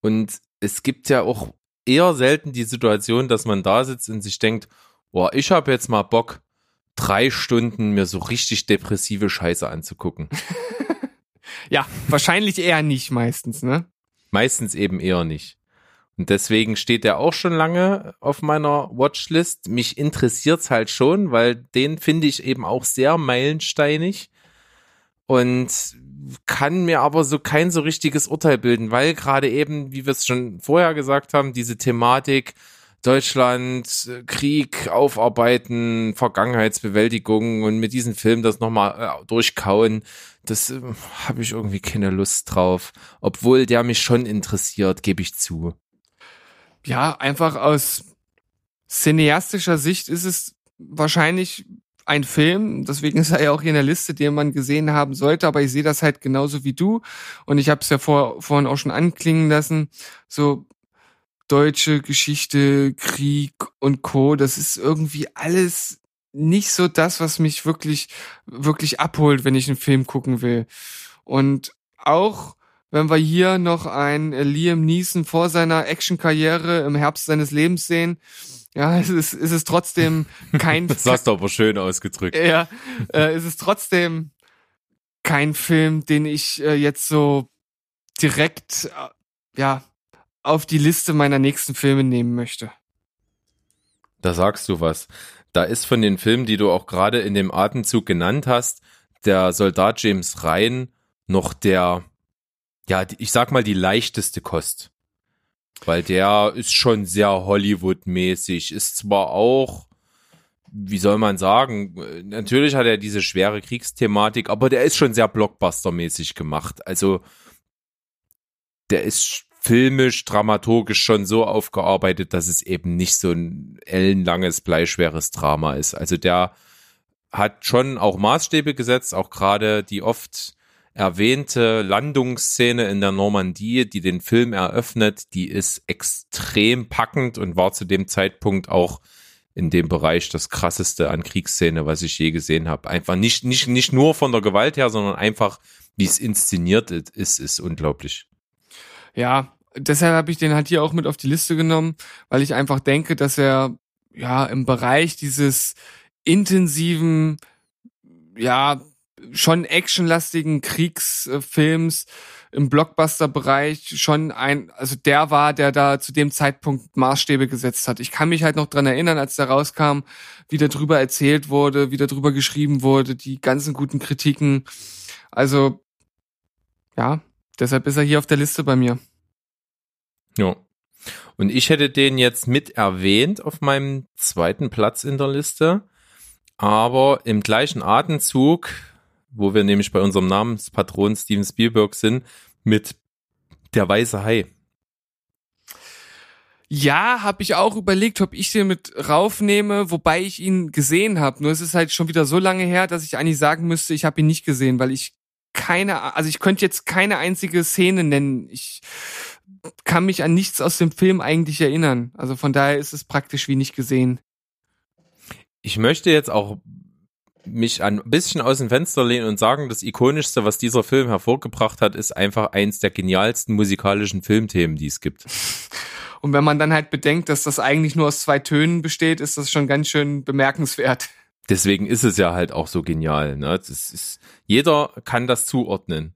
Und es gibt ja auch eher selten die Situation, dass man da sitzt und sich denkt, boah, ich habe jetzt mal Bock, drei Stunden mir so richtig depressive Scheiße anzugucken. Ja, wahrscheinlich eher nicht meistens, ne? Meistens eben eher nicht. Und deswegen steht der auch schon lange auf meiner Watchlist. Mich interessiert's halt schon, weil den finde ich eben auch sehr meilensteinig und kann mir aber so kein so richtiges Urteil bilden, weil gerade eben, wie wir es schon vorher gesagt haben, diese Thematik Deutschland, Krieg aufarbeiten, Vergangenheitsbewältigung und mit diesem Film das nochmal äh, durchkauen, das äh, habe ich irgendwie keine Lust drauf. Obwohl der mich schon interessiert, gebe ich zu. Ja, einfach aus cineastischer Sicht ist es wahrscheinlich ein Film, deswegen ist er ja auch hier in der Liste, den man gesehen haben sollte, aber ich sehe das halt genauso wie du. Und ich habe es ja vor, vorhin auch schon anklingen lassen, so deutsche Geschichte, Krieg und Co, das ist irgendwie alles nicht so das, was mich wirklich, wirklich abholt, wenn ich einen Film gucken will. Und auch wenn wir hier noch ein äh, Liam Neeson vor seiner Actionkarriere im Herbst seines Lebens sehen, ja, es ist, es ist trotzdem kein, Das hast du aber schön ausgedrückt. ja, äh, es ist trotzdem kein Film, den ich äh, jetzt so direkt, äh, ja, auf die Liste meiner nächsten Filme nehmen möchte. Da sagst du was. Da ist von den Filmen, die du auch gerade in dem Atemzug genannt hast, der Soldat James Ryan noch der, ja, ich sag mal, die leichteste Kost. Weil der ist schon sehr Hollywood-mäßig, ist zwar auch, wie soll man sagen, natürlich hat er diese schwere Kriegsthematik, aber der ist schon sehr Blockbuster-mäßig gemacht. Also, der ist filmisch, dramaturgisch schon so aufgearbeitet, dass es eben nicht so ein ellenlanges, bleischweres Drama ist. Also der hat schon auch Maßstäbe gesetzt, auch gerade die oft erwähnte Landungsszene in der Normandie, die den Film eröffnet, die ist extrem packend und war zu dem Zeitpunkt auch in dem Bereich das krasseste an Kriegsszene, was ich je gesehen habe. Einfach nicht, nicht, nicht nur von der Gewalt her, sondern einfach, wie es inszeniert ist, ist unglaublich. Ja, deshalb habe ich den halt hier auch mit auf die Liste genommen, weil ich einfach denke, dass er ja im Bereich dieses intensiven, ja, schon actionlastigen Kriegsfilms im Blockbuster-Bereich schon ein, also der war, der da zu dem Zeitpunkt Maßstäbe gesetzt hat. Ich kann mich halt noch dran erinnern, als der rauskam, wie darüber erzählt wurde, wie darüber geschrieben wurde, die ganzen guten Kritiken. Also, ja, deshalb ist er hier auf der Liste bei mir. Ja. Und ich hätte den jetzt mit erwähnt auf meinem zweiten Platz in der Liste. Aber im gleichen Atemzug, wo wir nämlich bei unserem Namenspatron Steven Spielberg sind, mit Der Weiße Hai. Ja, habe ich auch überlegt, ob ich den mit raufnehme, wobei ich ihn gesehen habe. Nur es ist halt schon wieder so lange her, dass ich eigentlich sagen müsste, ich habe ihn nicht gesehen, weil ich keine, also ich könnte jetzt keine einzige Szene nennen. Ich kann mich an nichts aus dem Film eigentlich erinnern. Also von daher ist es praktisch wie nicht gesehen. Ich möchte jetzt auch mich ein bisschen aus dem Fenster lehnen und sagen, das ikonischste, was dieser Film hervorgebracht hat, ist einfach eins der genialsten musikalischen Filmthemen, die es gibt. Und wenn man dann halt bedenkt, dass das eigentlich nur aus zwei Tönen besteht, ist das schon ganz schön bemerkenswert. Deswegen ist es ja halt auch so genial. Ne? Das ist, jeder kann das zuordnen.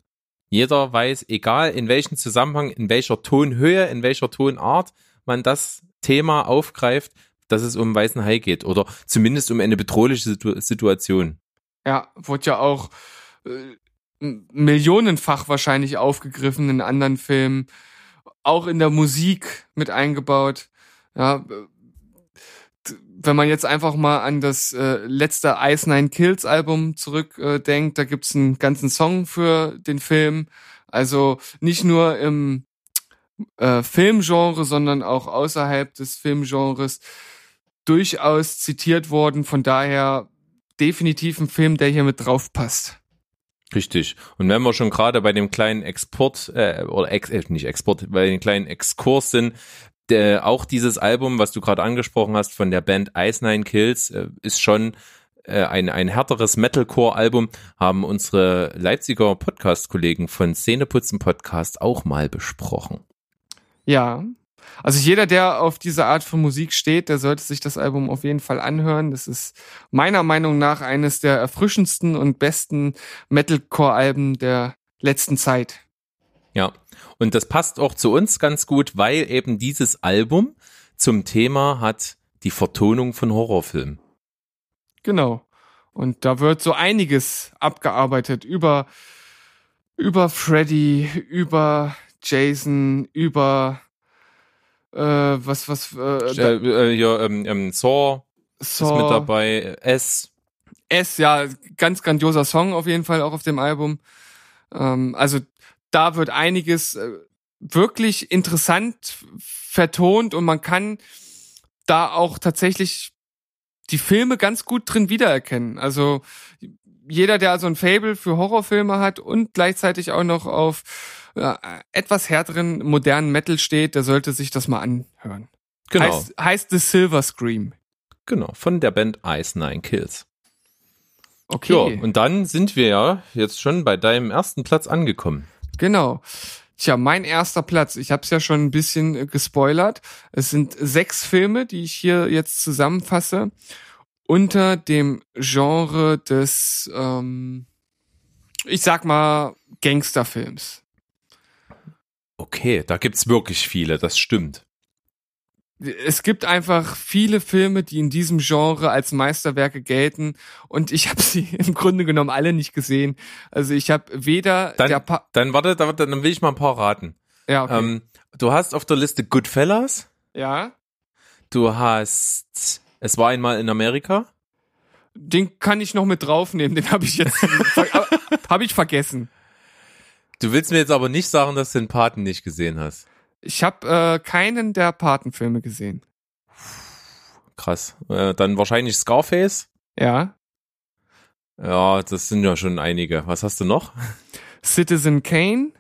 Jeder weiß, egal in welchem Zusammenhang, in welcher Tonhöhe, in welcher Tonart man das Thema aufgreift, dass es um weißen Hai geht oder zumindest um eine bedrohliche Situ Situation. Ja, wurde ja auch äh, millionenfach wahrscheinlich aufgegriffen in anderen Filmen, auch in der Musik mit eingebaut. Ja, wenn man jetzt einfach mal an das äh, letzte Ice Nine Kills Album zurückdenkt, äh, da gibt's einen ganzen Song für den Film. Also nicht nur im äh, Filmgenre, sondern auch außerhalb des Filmgenres durchaus zitiert worden. Von daher definitiv ein Film, der hier mit drauf passt. Richtig. Und wenn wir schon gerade bei dem kleinen Export äh, oder Ex, äh, nicht Export, bei dem kleinen Exkurs sind, der, auch dieses Album, was du gerade angesprochen hast von der Band Ice Nine Kills, äh, ist schon äh, ein, ein härteres Metalcore-Album, haben unsere Leipziger Podcast-Kollegen von Szeneputzen Podcast auch mal besprochen. Ja, also jeder, der auf diese Art von Musik steht, der sollte sich das Album auf jeden Fall anhören. Das ist meiner Meinung nach eines der erfrischendsten und besten Metalcore-Alben der letzten Zeit. Ja, und das passt auch zu uns ganz gut, weil eben dieses Album zum Thema hat die Vertonung von Horrorfilmen. Genau. Und da wird so einiges abgearbeitet über, über Freddy, über Jason, über äh, was, was, äh, äh, ja, ähm, ähm, Saw, Saw ist mit dabei, S. S, ja, ganz grandioser Song auf jeden Fall auch auf dem Album. Ähm, also da wird einiges äh, wirklich interessant vertont und man kann da auch tatsächlich die Filme ganz gut drin wiedererkennen. Also jeder, der also ein Fable für Horrorfilme hat und gleichzeitig auch noch auf äh, etwas härteren modernen Metal steht, der sollte sich das mal anhören. Genau. Heißt, heißt The Silver Scream. Genau, von der Band Ice Nine Kills. Okay. Ja, und dann sind wir ja jetzt schon bei deinem ersten Platz angekommen. Genau. Tja, mein erster Platz. Ich habe es ja schon ein bisschen äh, gespoilert. Es sind sechs Filme, die ich hier jetzt zusammenfasse unter dem Genre des, ähm, ich sag mal, Gangsterfilms. Okay, da gibt's wirklich viele, das stimmt. Es gibt einfach viele Filme, die in diesem Genre als Meisterwerke gelten und ich habe sie im Grunde genommen alle nicht gesehen. Also ich habe weder Dann, der pa dann warte, dann, dann will ich mal ein paar raten. ja, okay. Ähm, du hast auf der Liste Goodfellas. ja, Du hast Es war einmal in Amerika. den kann ich noch mit draufnehmen, den habe ich jetzt habe ich vergessen. Du willst mir jetzt aber nicht sagen, dass du den Paten nicht gesehen hast. Ich habe äh, keinen der Patenfilme gesehen. Krass. Äh, dann wahrscheinlich Scarface. Ja, Ja, das sind ja schon einige. Was hast du noch? Citizen Kane,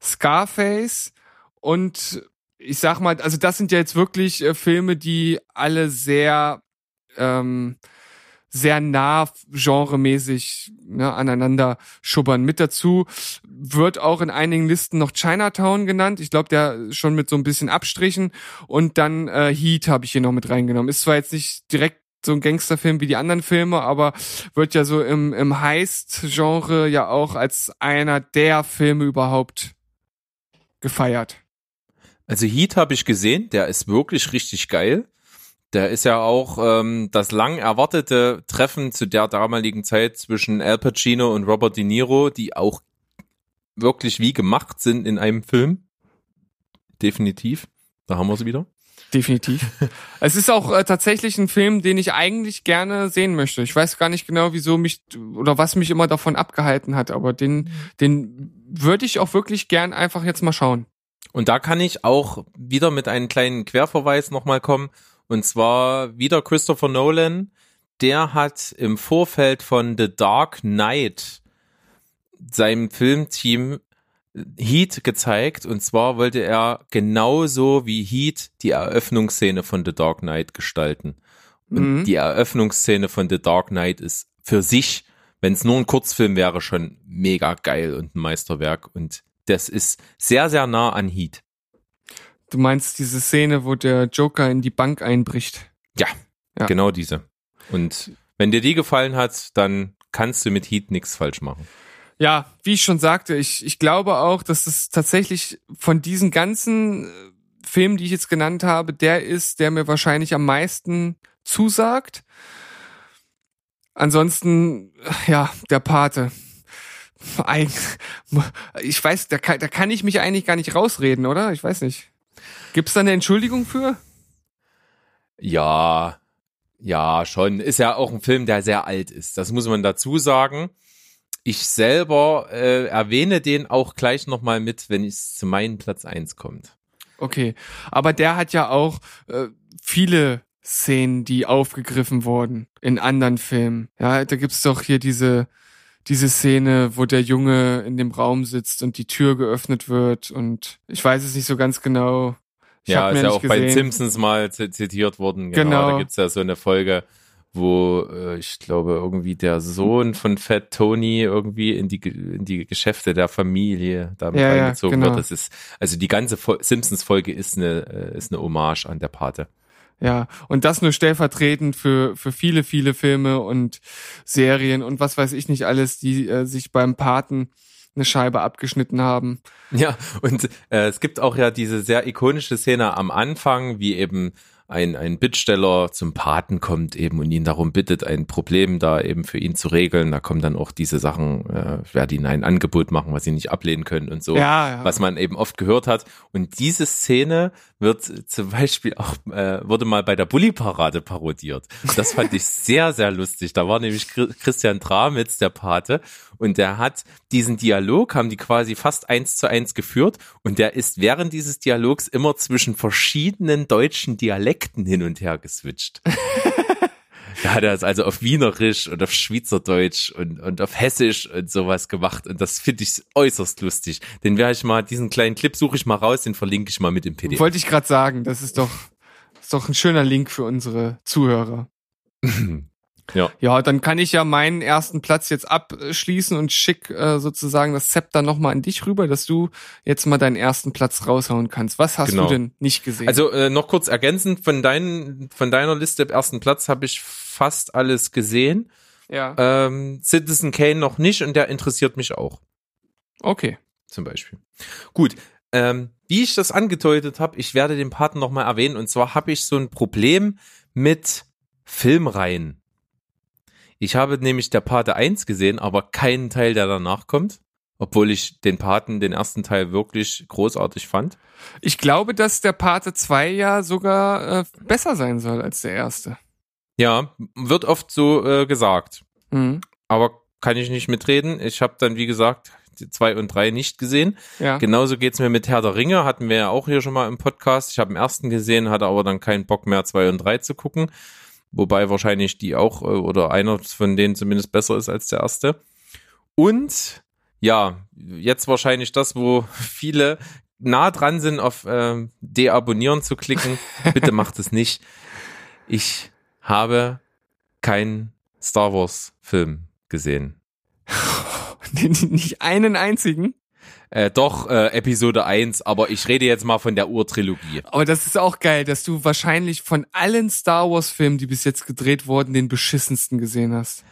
Scarface und ich sag mal, also das sind ja jetzt wirklich äh, Filme, die alle sehr ähm, sehr nah genremäßig ne, aneinander schubbern. Mit dazu wird auch in einigen Listen noch Chinatown genannt. Ich glaube, der schon mit so ein bisschen Abstrichen. Und dann äh, Heat habe ich hier noch mit reingenommen. Ist zwar jetzt nicht direkt so ein Gangsterfilm wie die anderen Filme, aber wird ja so im, im Heist-Genre ja auch als einer der Filme überhaupt gefeiert. Also Heat habe ich gesehen, der ist wirklich richtig geil. Der ist ja auch ähm, das lang erwartete Treffen zu der damaligen Zeit zwischen Al Pacino und Robert De Niro, die auch wirklich wie gemacht sind in einem Film. Definitiv. Da haben wir sie wieder. Definitiv. es ist auch äh, tatsächlich ein Film, den ich eigentlich gerne sehen möchte. Ich weiß gar nicht genau, wieso mich oder was mich immer davon abgehalten hat, aber den, den würde ich auch wirklich gern einfach jetzt mal schauen. Und da kann ich auch wieder mit einem kleinen Querverweis nochmal kommen. Und zwar wieder Christopher Nolan. Der hat im Vorfeld von The Dark Knight seinem Filmteam Heat gezeigt. Und zwar wollte er genauso wie Heat die Eröffnungsszene von The Dark Knight gestalten. Und Mhm. die Eröffnungsszene von The Dark Knight ist für sich, wenn es nur ein Kurzfilm wäre, schon mega geil und ein Meisterwerk. Und das ist sehr, sehr nah an Heat. Du meinst diese Szene, wo der Joker in die Bank einbricht? Ja, Ja. genau diese. Und wenn dir die gefallen hat, dann kannst du mit Heat nichts falsch machen. Ja, wie ich schon sagte, ich, ich glaube auch, dass es tatsächlich von diesen ganzen äh, Filmen, die ich jetzt genannt habe, der ist, der mir wahrscheinlich am meisten zusagt. Ansonsten, äh, ja, der Pate. Ich weiß, da kann, da kann ich mich eigentlich gar nicht rausreden, oder? Ich weiß nicht. Gibt's da eine Entschuldigung für? Ja, ja, schon. Ist ja auch ein Film, der sehr alt ist. Das muss man dazu sagen. Ich selber äh, erwähne den auch gleich nochmal mit, wenn es zu meinem Platz eins kommt. Okay, aber der hat ja auch äh, viele Szenen, die aufgegriffen wurden in anderen Filmen. Ja, da gibt's doch hier diese diese Szene, wo der Junge in dem Raum sitzt und die Tür geöffnet wird und ich weiß es nicht so ganz genau. Ich ja, ist ja auch bei gesehen. Simpsons mal zitiert worden. Genau. Genau. Da gibt's ja so eine Folge, wo äh, ich glaube irgendwie der Sohn von Fat Tony irgendwie in die in die Geschäfte der Familie damit Ja, ja, reingezogen genau. wird. Das ist also die ganze Simpsons Folge ist eine äh, ist eine Hommage an der Pate. Ja, und das nur stellvertretend für für viele viele Filme und Serien und was weiß ich nicht alles, die äh, sich beim Paten eine Scheibe abgeschnitten haben. Ja, und äh, es gibt auch ja diese sehr ikonische Szene am Anfang, wie eben ein, ein Bittsteller zum Paten kommt eben und ihn darum bittet, ein Problem da eben für ihn zu regeln. Da kommen dann auch diese Sachen, äh, werde ihnen ein Angebot machen, was sie nicht ablehnen können und so, Ja, ja. was man eben oft gehört hat. Und diese Szene wird zum Beispiel auch, äh, wurde mal bei der Bulli-Parade parodiert. Das fand ich sehr, sehr lustig. Da war nämlich Chri- Christian Dramitz, der Pate, und der hat diesen Dialog, haben die quasi fast eins zu eins geführt und der ist während dieses Dialogs immer zwischen verschiedenen deutschen Dialekten hin und her geswitcht. Da hat er es also auf Wienerisch und auf Schweizerdeutsch und, und auf Hessisch und sowas gemacht. Und das finde ich äußerst lustig. Den werde ich mal, diesen kleinen Clip suche ich mal raus, den verlinke ich mal mit dem PDF. Wollte ich gerade sagen, das ist doch, ist doch ein schöner Link für unsere Zuhörer. Ja. Ja, dann kann ich ja meinen ersten Platz jetzt abschließen und schick äh, sozusagen das Zepter nochmal an dich rüber, dass du jetzt mal deinen ersten Platz raushauen kannst. Was hast Genau. du denn nicht gesehen? Also äh, noch kurz ergänzend von deinen, von deiner Liste im ersten Platz habe ich fast alles gesehen. ja, Ähm, Citizen Kane noch nicht und der interessiert mich auch. okay. zum Beispiel. Gut, ähm, wie ich das angedeutet habe, ich werde den Paten nochmal erwähnen. Und zwar habe ich so ein Problem mit Filmreihen. Ich habe nämlich der Pate 1 gesehen, aber keinen Teil, der danach kommt. Obwohl ich den Paten, den ersten Teil wirklich großartig fand. Ich glaube, dass der Pate 2 ja sogar äh, besser sein soll als der erste. Ja, wird oft so äh, gesagt. Mhm. Aber kann ich nicht mitreden. Ich habe dann, wie gesagt, die zwei und drei nicht gesehen. Ja. Genauso geht's mir mit Herr der Ringe, hatten wir ja auch hier schon mal im Podcast. Ich habe den ersten gesehen, hatte aber dann keinen Bock mehr, zwei und drei zu gucken. Wobei wahrscheinlich die auch äh, oder einer von denen zumindest besser ist als der erste. Und ja, jetzt wahrscheinlich das, wo viele nah dran sind, auf ähm, Deabonnieren zu klicken. Bitte macht es nicht. Ich habe keinen Star Wars Film gesehen. Nicht einen einzigen. Äh, doch, äh, Episode 1, aber ich rede jetzt mal von der Urtrilogie. Aber das ist auch geil, dass du wahrscheinlich von allen Star Wars Filmen, die bis jetzt gedreht wurden, den beschissensten gesehen hast.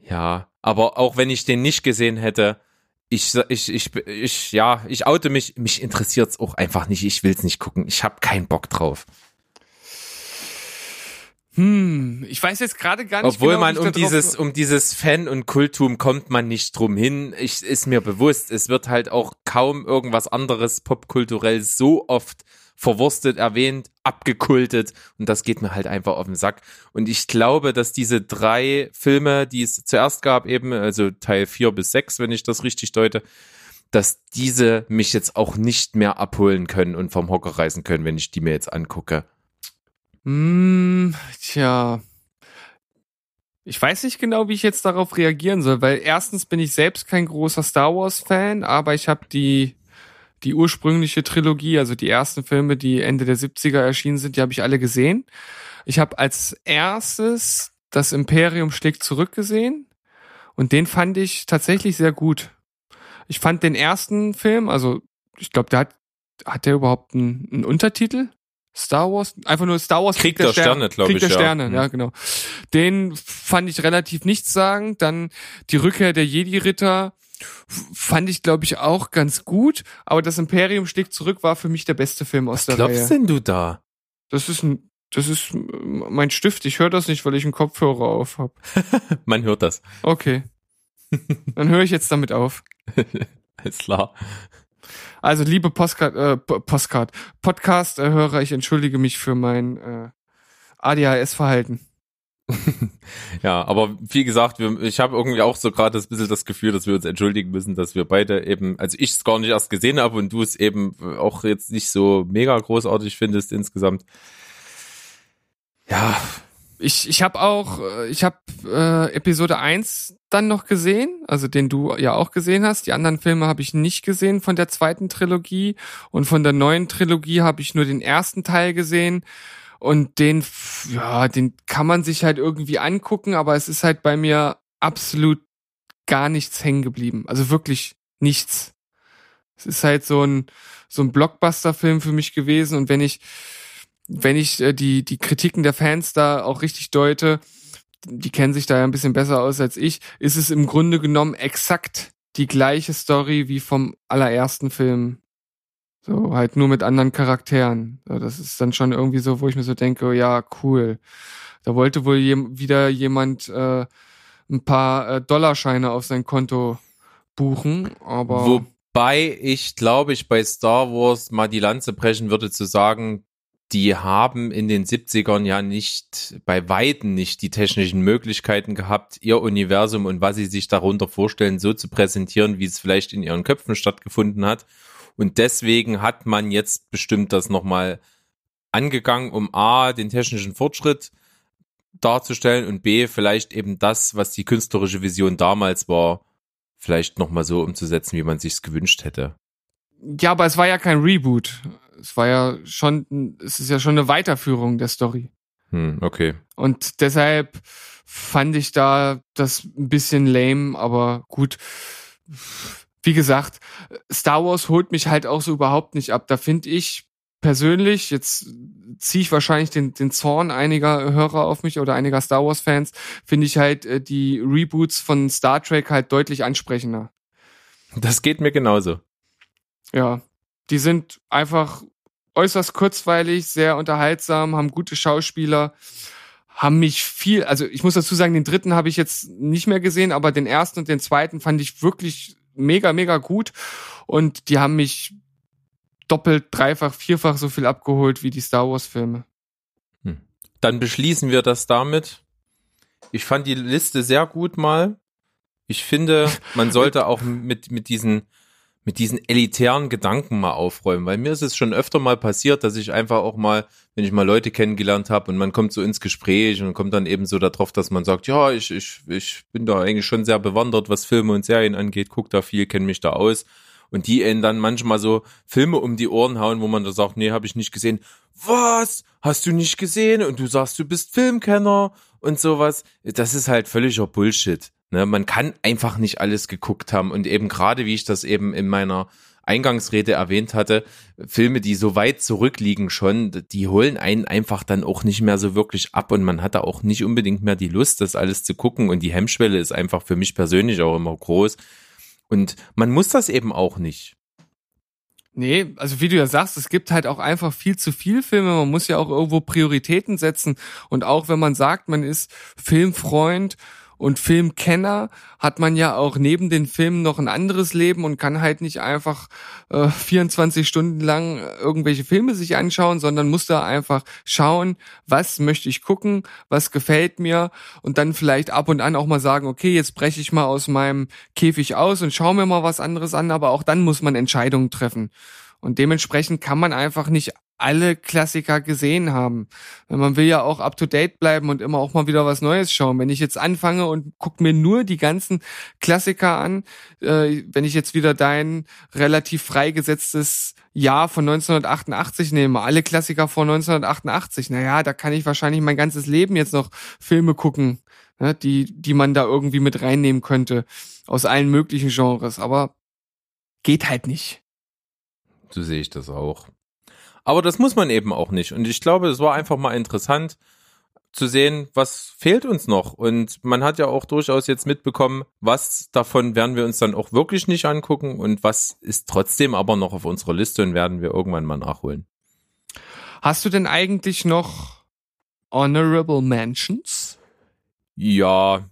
Ja, aber auch wenn ich den nicht gesehen hätte, ich, ich, ich, ich, ja, ich oute mich, mich interessiert's auch einfach nicht, ich will's nicht gucken, ich habe keinen Bock drauf. Hm, ich weiß jetzt gerade gar nicht Obwohl genau, man um dieses, um dieses Fan- und Kultum kommt man nicht drum hin. Ich, ist mir bewusst, es wird halt auch kaum irgendwas anderes popkulturell so oft verwurstet, erwähnt, abgekultet und das geht mir halt einfach auf den Sack. Und ich glaube, dass diese drei Filme, die es zuerst gab, eben, also Teil vier bis sechs, wenn ich das richtig deute, dass diese mich jetzt auch nicht mehr abholen können und vom Hocker reißen können, wenn ich die mir jetzt angucke. Hm, tja. Ich weiß nicht genau, wie ich jetzt darauf reagieren soll, weil erstens bin ich selbst kein großer Star Wars Fan, aber ich habe die die ursprüngliche Trilogie, also die ersten Filme, die Ende der 70er erschienen sind, die habe ich alle gesehen. Ich habe als erstes das Imperium schlägt zurück gesehen und den fand ich tatsächlich sehr gut. Ich fand den ersten Film, also ich glaube, der hat hat der überhaupt einen, einen Untertitel? Star Wars? Einfach nur Star Wars Krieg der Sterne, glaub Krieg ich, der ja. Sterne, Mhm. ja, genau. Den fand ich relativ nichtssagend. Dann die Rückkehr der Jedi-Ritter fand ich, glaube ich, auch ganz gut. Aber das Imperium schlägt zurück war für mich der beste Film aus der Glaubst Reihe. denn du da? Das ist ein, das ist mein Stift. Ich höre das nicht, weil ich einen Kopfhörer auf habe. Man hört das. Okay. Dann höre ich jetzt damit auf. Ist klar. Also liebe Postcard, äh, Postcard, Podcast-Hörer, ich entschuldige mich für mein äh, ADHS-Verhalten. Ja, aber wie gesagt, wir, ich habe irgendwie auch so gerade das bisschen das Gefühl, dass wir uns entschuldigen müssen, dass wir beide eben, also ich es gar nicht erst gesehen habe und du es eben auch jetzt nicht so mega großartig findest insgesamt. Ja, Ich, ich habe auch, äh, ich habe äh, Episode 1 dann noch gesehen, also den du ja auch gesehen hast. Die anderen Filme habe ich nicht gesehen von der zweiten Trilogie und von der neuen Trilogie habe ich nur den ersten Teil gesehen. Und den, ja, den kann man sich halt irgendwie angucken, aber es ist halt bei mir absolut gar nichts hängen geblieben. Also wirklich nichts. Es ist halt so ein, so ein Blockbuster-Film für mich gewesen. Und wenn ich, wenn ich äh, die, die Kritiken der Fans da auch richtig deute, die kennen sich da ja ein bisschen besser aus als ich, ist es im Grunde genommen exakt die gleiche Story wie vom allerersten Film. So, halt nur mit anderen Charakteren. So, das ist dann schon irgendwie so, wo ich mir so denke, ja, cool. Da wollte wohl jem, wieder jemand äh, ein paar äh, Dollarscheine auf sein Konto buchen, aber wobei ich glaube, ich bei Star Wars mal die Lanze brechen würde zu sagen, die haben in den 70ern ja nicht, bei Weitem nicht die technischen Möglichkeiten gehabt, ihr Universum und was sie sich darunter vorstellen, so zu präsentieren, wie es vielleicht in ihren Köpfen stattgefunden hat. Und deswegen hat man jetzt bestimmt das nochmal angegangen, um A, den technischen Fortschritt darzustellen und B, vielleicht eben das, was die künstlerische Vision damals war, vielleicht nochmal so umzusetzen, wie man sich's gewünscht hätte. ja, aber es war ja kein Reboot. Es war ja schon, es ist ja schon eine Weiterführung der Story. Hm, okay. Und deshalb fand ich da das ein bisschen lame, aber gut. Wie gesagt, Star Wars holt mich halt auch so überhaupt nicht ab. Da finde ich persönlich, jetzt ziehe ich wahrscheinlich den, den Zorn einiger Hörer auf mich oder einiger Star Wars Fans, finde ich halt äh, die Reboots von Star Trek halt deutlich ansprechender. Das geht mir genauso. Ja. Die sind einfach äußerst kurzweilig, sehr unterhaltsam, haben gute Schauspieler, haben mich viel, also ich muss dazu sagen, den dritten habe ich jetzt nicht mehr gesehen, aber den ersten und den zweiten fand ich wirklich mega, mega gut und die haben mich doppelt, dreifach, vierfach so viel abgeholt wie die Star Wars Filme. Dann beschließen wir das damit. Ich fand die Liste sehr gut mal. Ich finde, man sollte auch mit, mit diesen, mit diesen elitären Gedanken mal aufräumen, weil mir ist es schon öfter mal passiert, dass ich einfach auch mal, wenn ich mal Leute kennengelernt habe und man kommt so ins Gespräch und kommt dann eben so darauf, dass man sagt, ja, ich, ich, ich bin da eigentlich schon sehr bewandert, was Filme und Serien angeht, guck da viel, kenne mich da aus. Und die ihnen dann manchmal so Filme um die Ohren hauen, wo man da sagt, nee, habe ich nicht gesehen. Was? Hast du nicht gesehen? Und du sagst, du bist Filmkenner und sowas. Das ist halt völliger Bullshit. Ne? Man kann einfach nicht alles geguckt haben. Und eben gerade, wie ich das eben in meiner Eingangsrede erwähnt hatte, Filme, die so weit zurückliegen schon, die holen einen einfach dann auch nicht mehr so wirklich ab und man hat da auch nicht unbedingt mehr die Lust, das alles zu gucken und die Hemmschwelle ist einfach für mich persönlich auch immer groß. Und man muss das eben auch nicht. Nee, also wie du ja sagst, es gibt halt auch einfach viel zu viel Filme. Man muss ja auch irgendwo Prioritäten setzen. Und auch wenn man sagt, man ist Filmfreund und Filmkenner, hat man ja auch neben den Filmen noch ein anderes Leben und kann halt nicht einfach äh, 24 Stunden lang irgendwelche Filme sich anschauen, sondern muss da einfach schauen, was möchte ich gucken, was gefällt mir und dann vielleicht ab und an auch mal sagen, okay, jetzt breche ich mal aus meinem Käfig aus und schaue mir mal was anderes an, aber auch dann muss man Entscheidungen treffen. Und dementsprechend kann man einfach nicht alle Klassiker gesehen haben. Man will ja auch up to date bleiben und immer auch mal wieder was Neues schauen. Wenn ich jetzt anfange und guck mir nur die ganzen Klassiker an, äh, wenn ich jetzt wieder dein relativ freigesetztes Jahr von 1988 nehme, alle Klassiker von 1988, naja, da kann ich wahrscheinlich mein ganzes Leben jetzt noch Filme gucken, ne, die, die man da irgendwie mit reinnehmen könnte, aus allen möglichen Genres, aber geht halt nicht. So sehe ich das auch. Aber das muss man eben auch nicht. Und ich glaube, es war einfach mal interessant zu sehen, was fehlt uns noch. Und man hat ja auch durchaus jetzt mitbekommen, was davon werden wir uns dann auch wirklich nicht angucken und was ist trotzdem aber noch auf unserer Liste und werden wir irgendwann mal nachholen. Hast du denn eigentlich noch Honorable Mentions? Ja,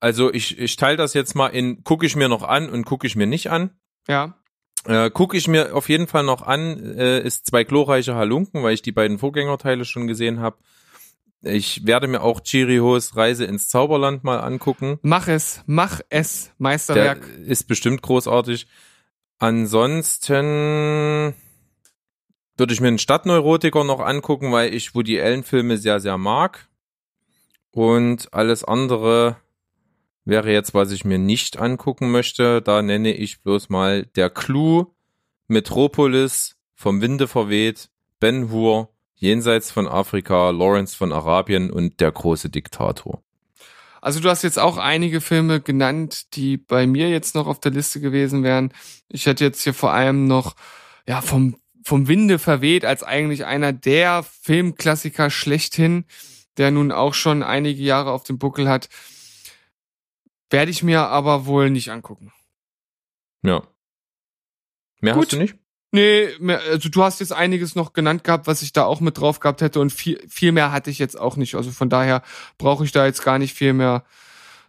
also ich, ich teile das jetzt mal in, gucke ich mir noch an und gucke ich mir nicht an. Ja. Äh, gucke ich mir auf jeden Fall noch an, äh, ist zwei glorreiche Halunken, weil ich die beiden Vorgängerteile schon gesehen habe. Ich werde mir auch Chirihos Reise ins Zauberland mal angucken. Mach es, mach es, Meisterwerk. Der ist bestimmt großartig. Ansonsten würde ich mir einen Stadtneurotiker noch angucken, weil ich Woody Allen Filme sehr, sehr mag. Und alles andere wäre jetzt, was ich mir nicht angucken möchte. Da nenne ich bloß mal der Clou, Metropolis, vom Winde verweht, Ben Hur, Jenseits von Afrika, Lawrence von Arabien und der große Diktator. Also du hast jetzt auch einige Filme genannt, die bei mir jetzt noch auf der Liste gewesen wären. Ich hätte jetzt hier vor allem noch, ja, vom, vom Winde verweht als eigentlich einer der Filmklassiker schlechthin, der nun auch schon einige Jahre auf dem Buckel hat. Werde ich mir aber wohl nicht angucken. Ja. Mehr Gut. hast du nicht? Nee, mehr, also du hast jetzt einiges noch genannt gehabt, was ich da auch mit drauf gehabt hätte und viel, viel mehr hatte ich jetzt auch nicht. Also von daher brauche ich da jetzt gar nicht viel mehr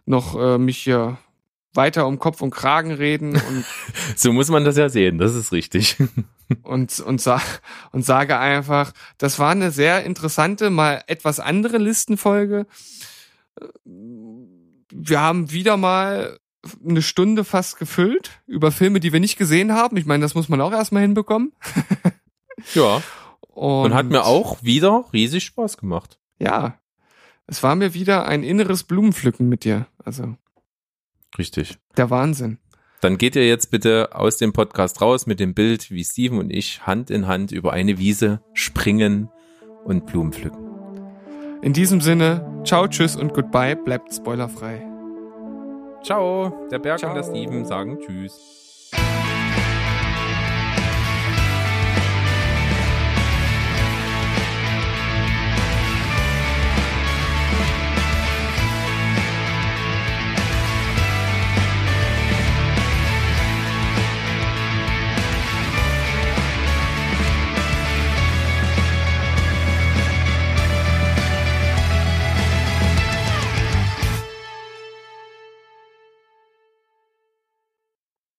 noch äh, mich hier weiter um Kopf und Kragen reden und So muss man das ja sehen, das ist richtig. und und, sa und sage einfach, das war eine sehr interessante, mal etwas andere Listenfolge. Wir haben wieder mal eine Stunde fast gefüllt über Filme, die wir nicht gesehen haben. Ich meine, das muss man auch erstmal hinbekommen. ja. Und, Und hat mir auch wieder riesig Spaß gemacht. Ja. Es war mir wieder ein inneres Blumenpflücken mit dir. Also, Richtig. der Wahnsinn. Dann geht ihr jetzt bitte aus dem Podcast raus mit dem Bild, wie Steven und ich Hand in Hand über eine Wiese springen und Blumen pflücken. In diesem Sinne, ciao, tschüss und goodbye. Bleibt spoilerfrei. Ciao, der Berg Ciao. und der Steven sagen Tschüss.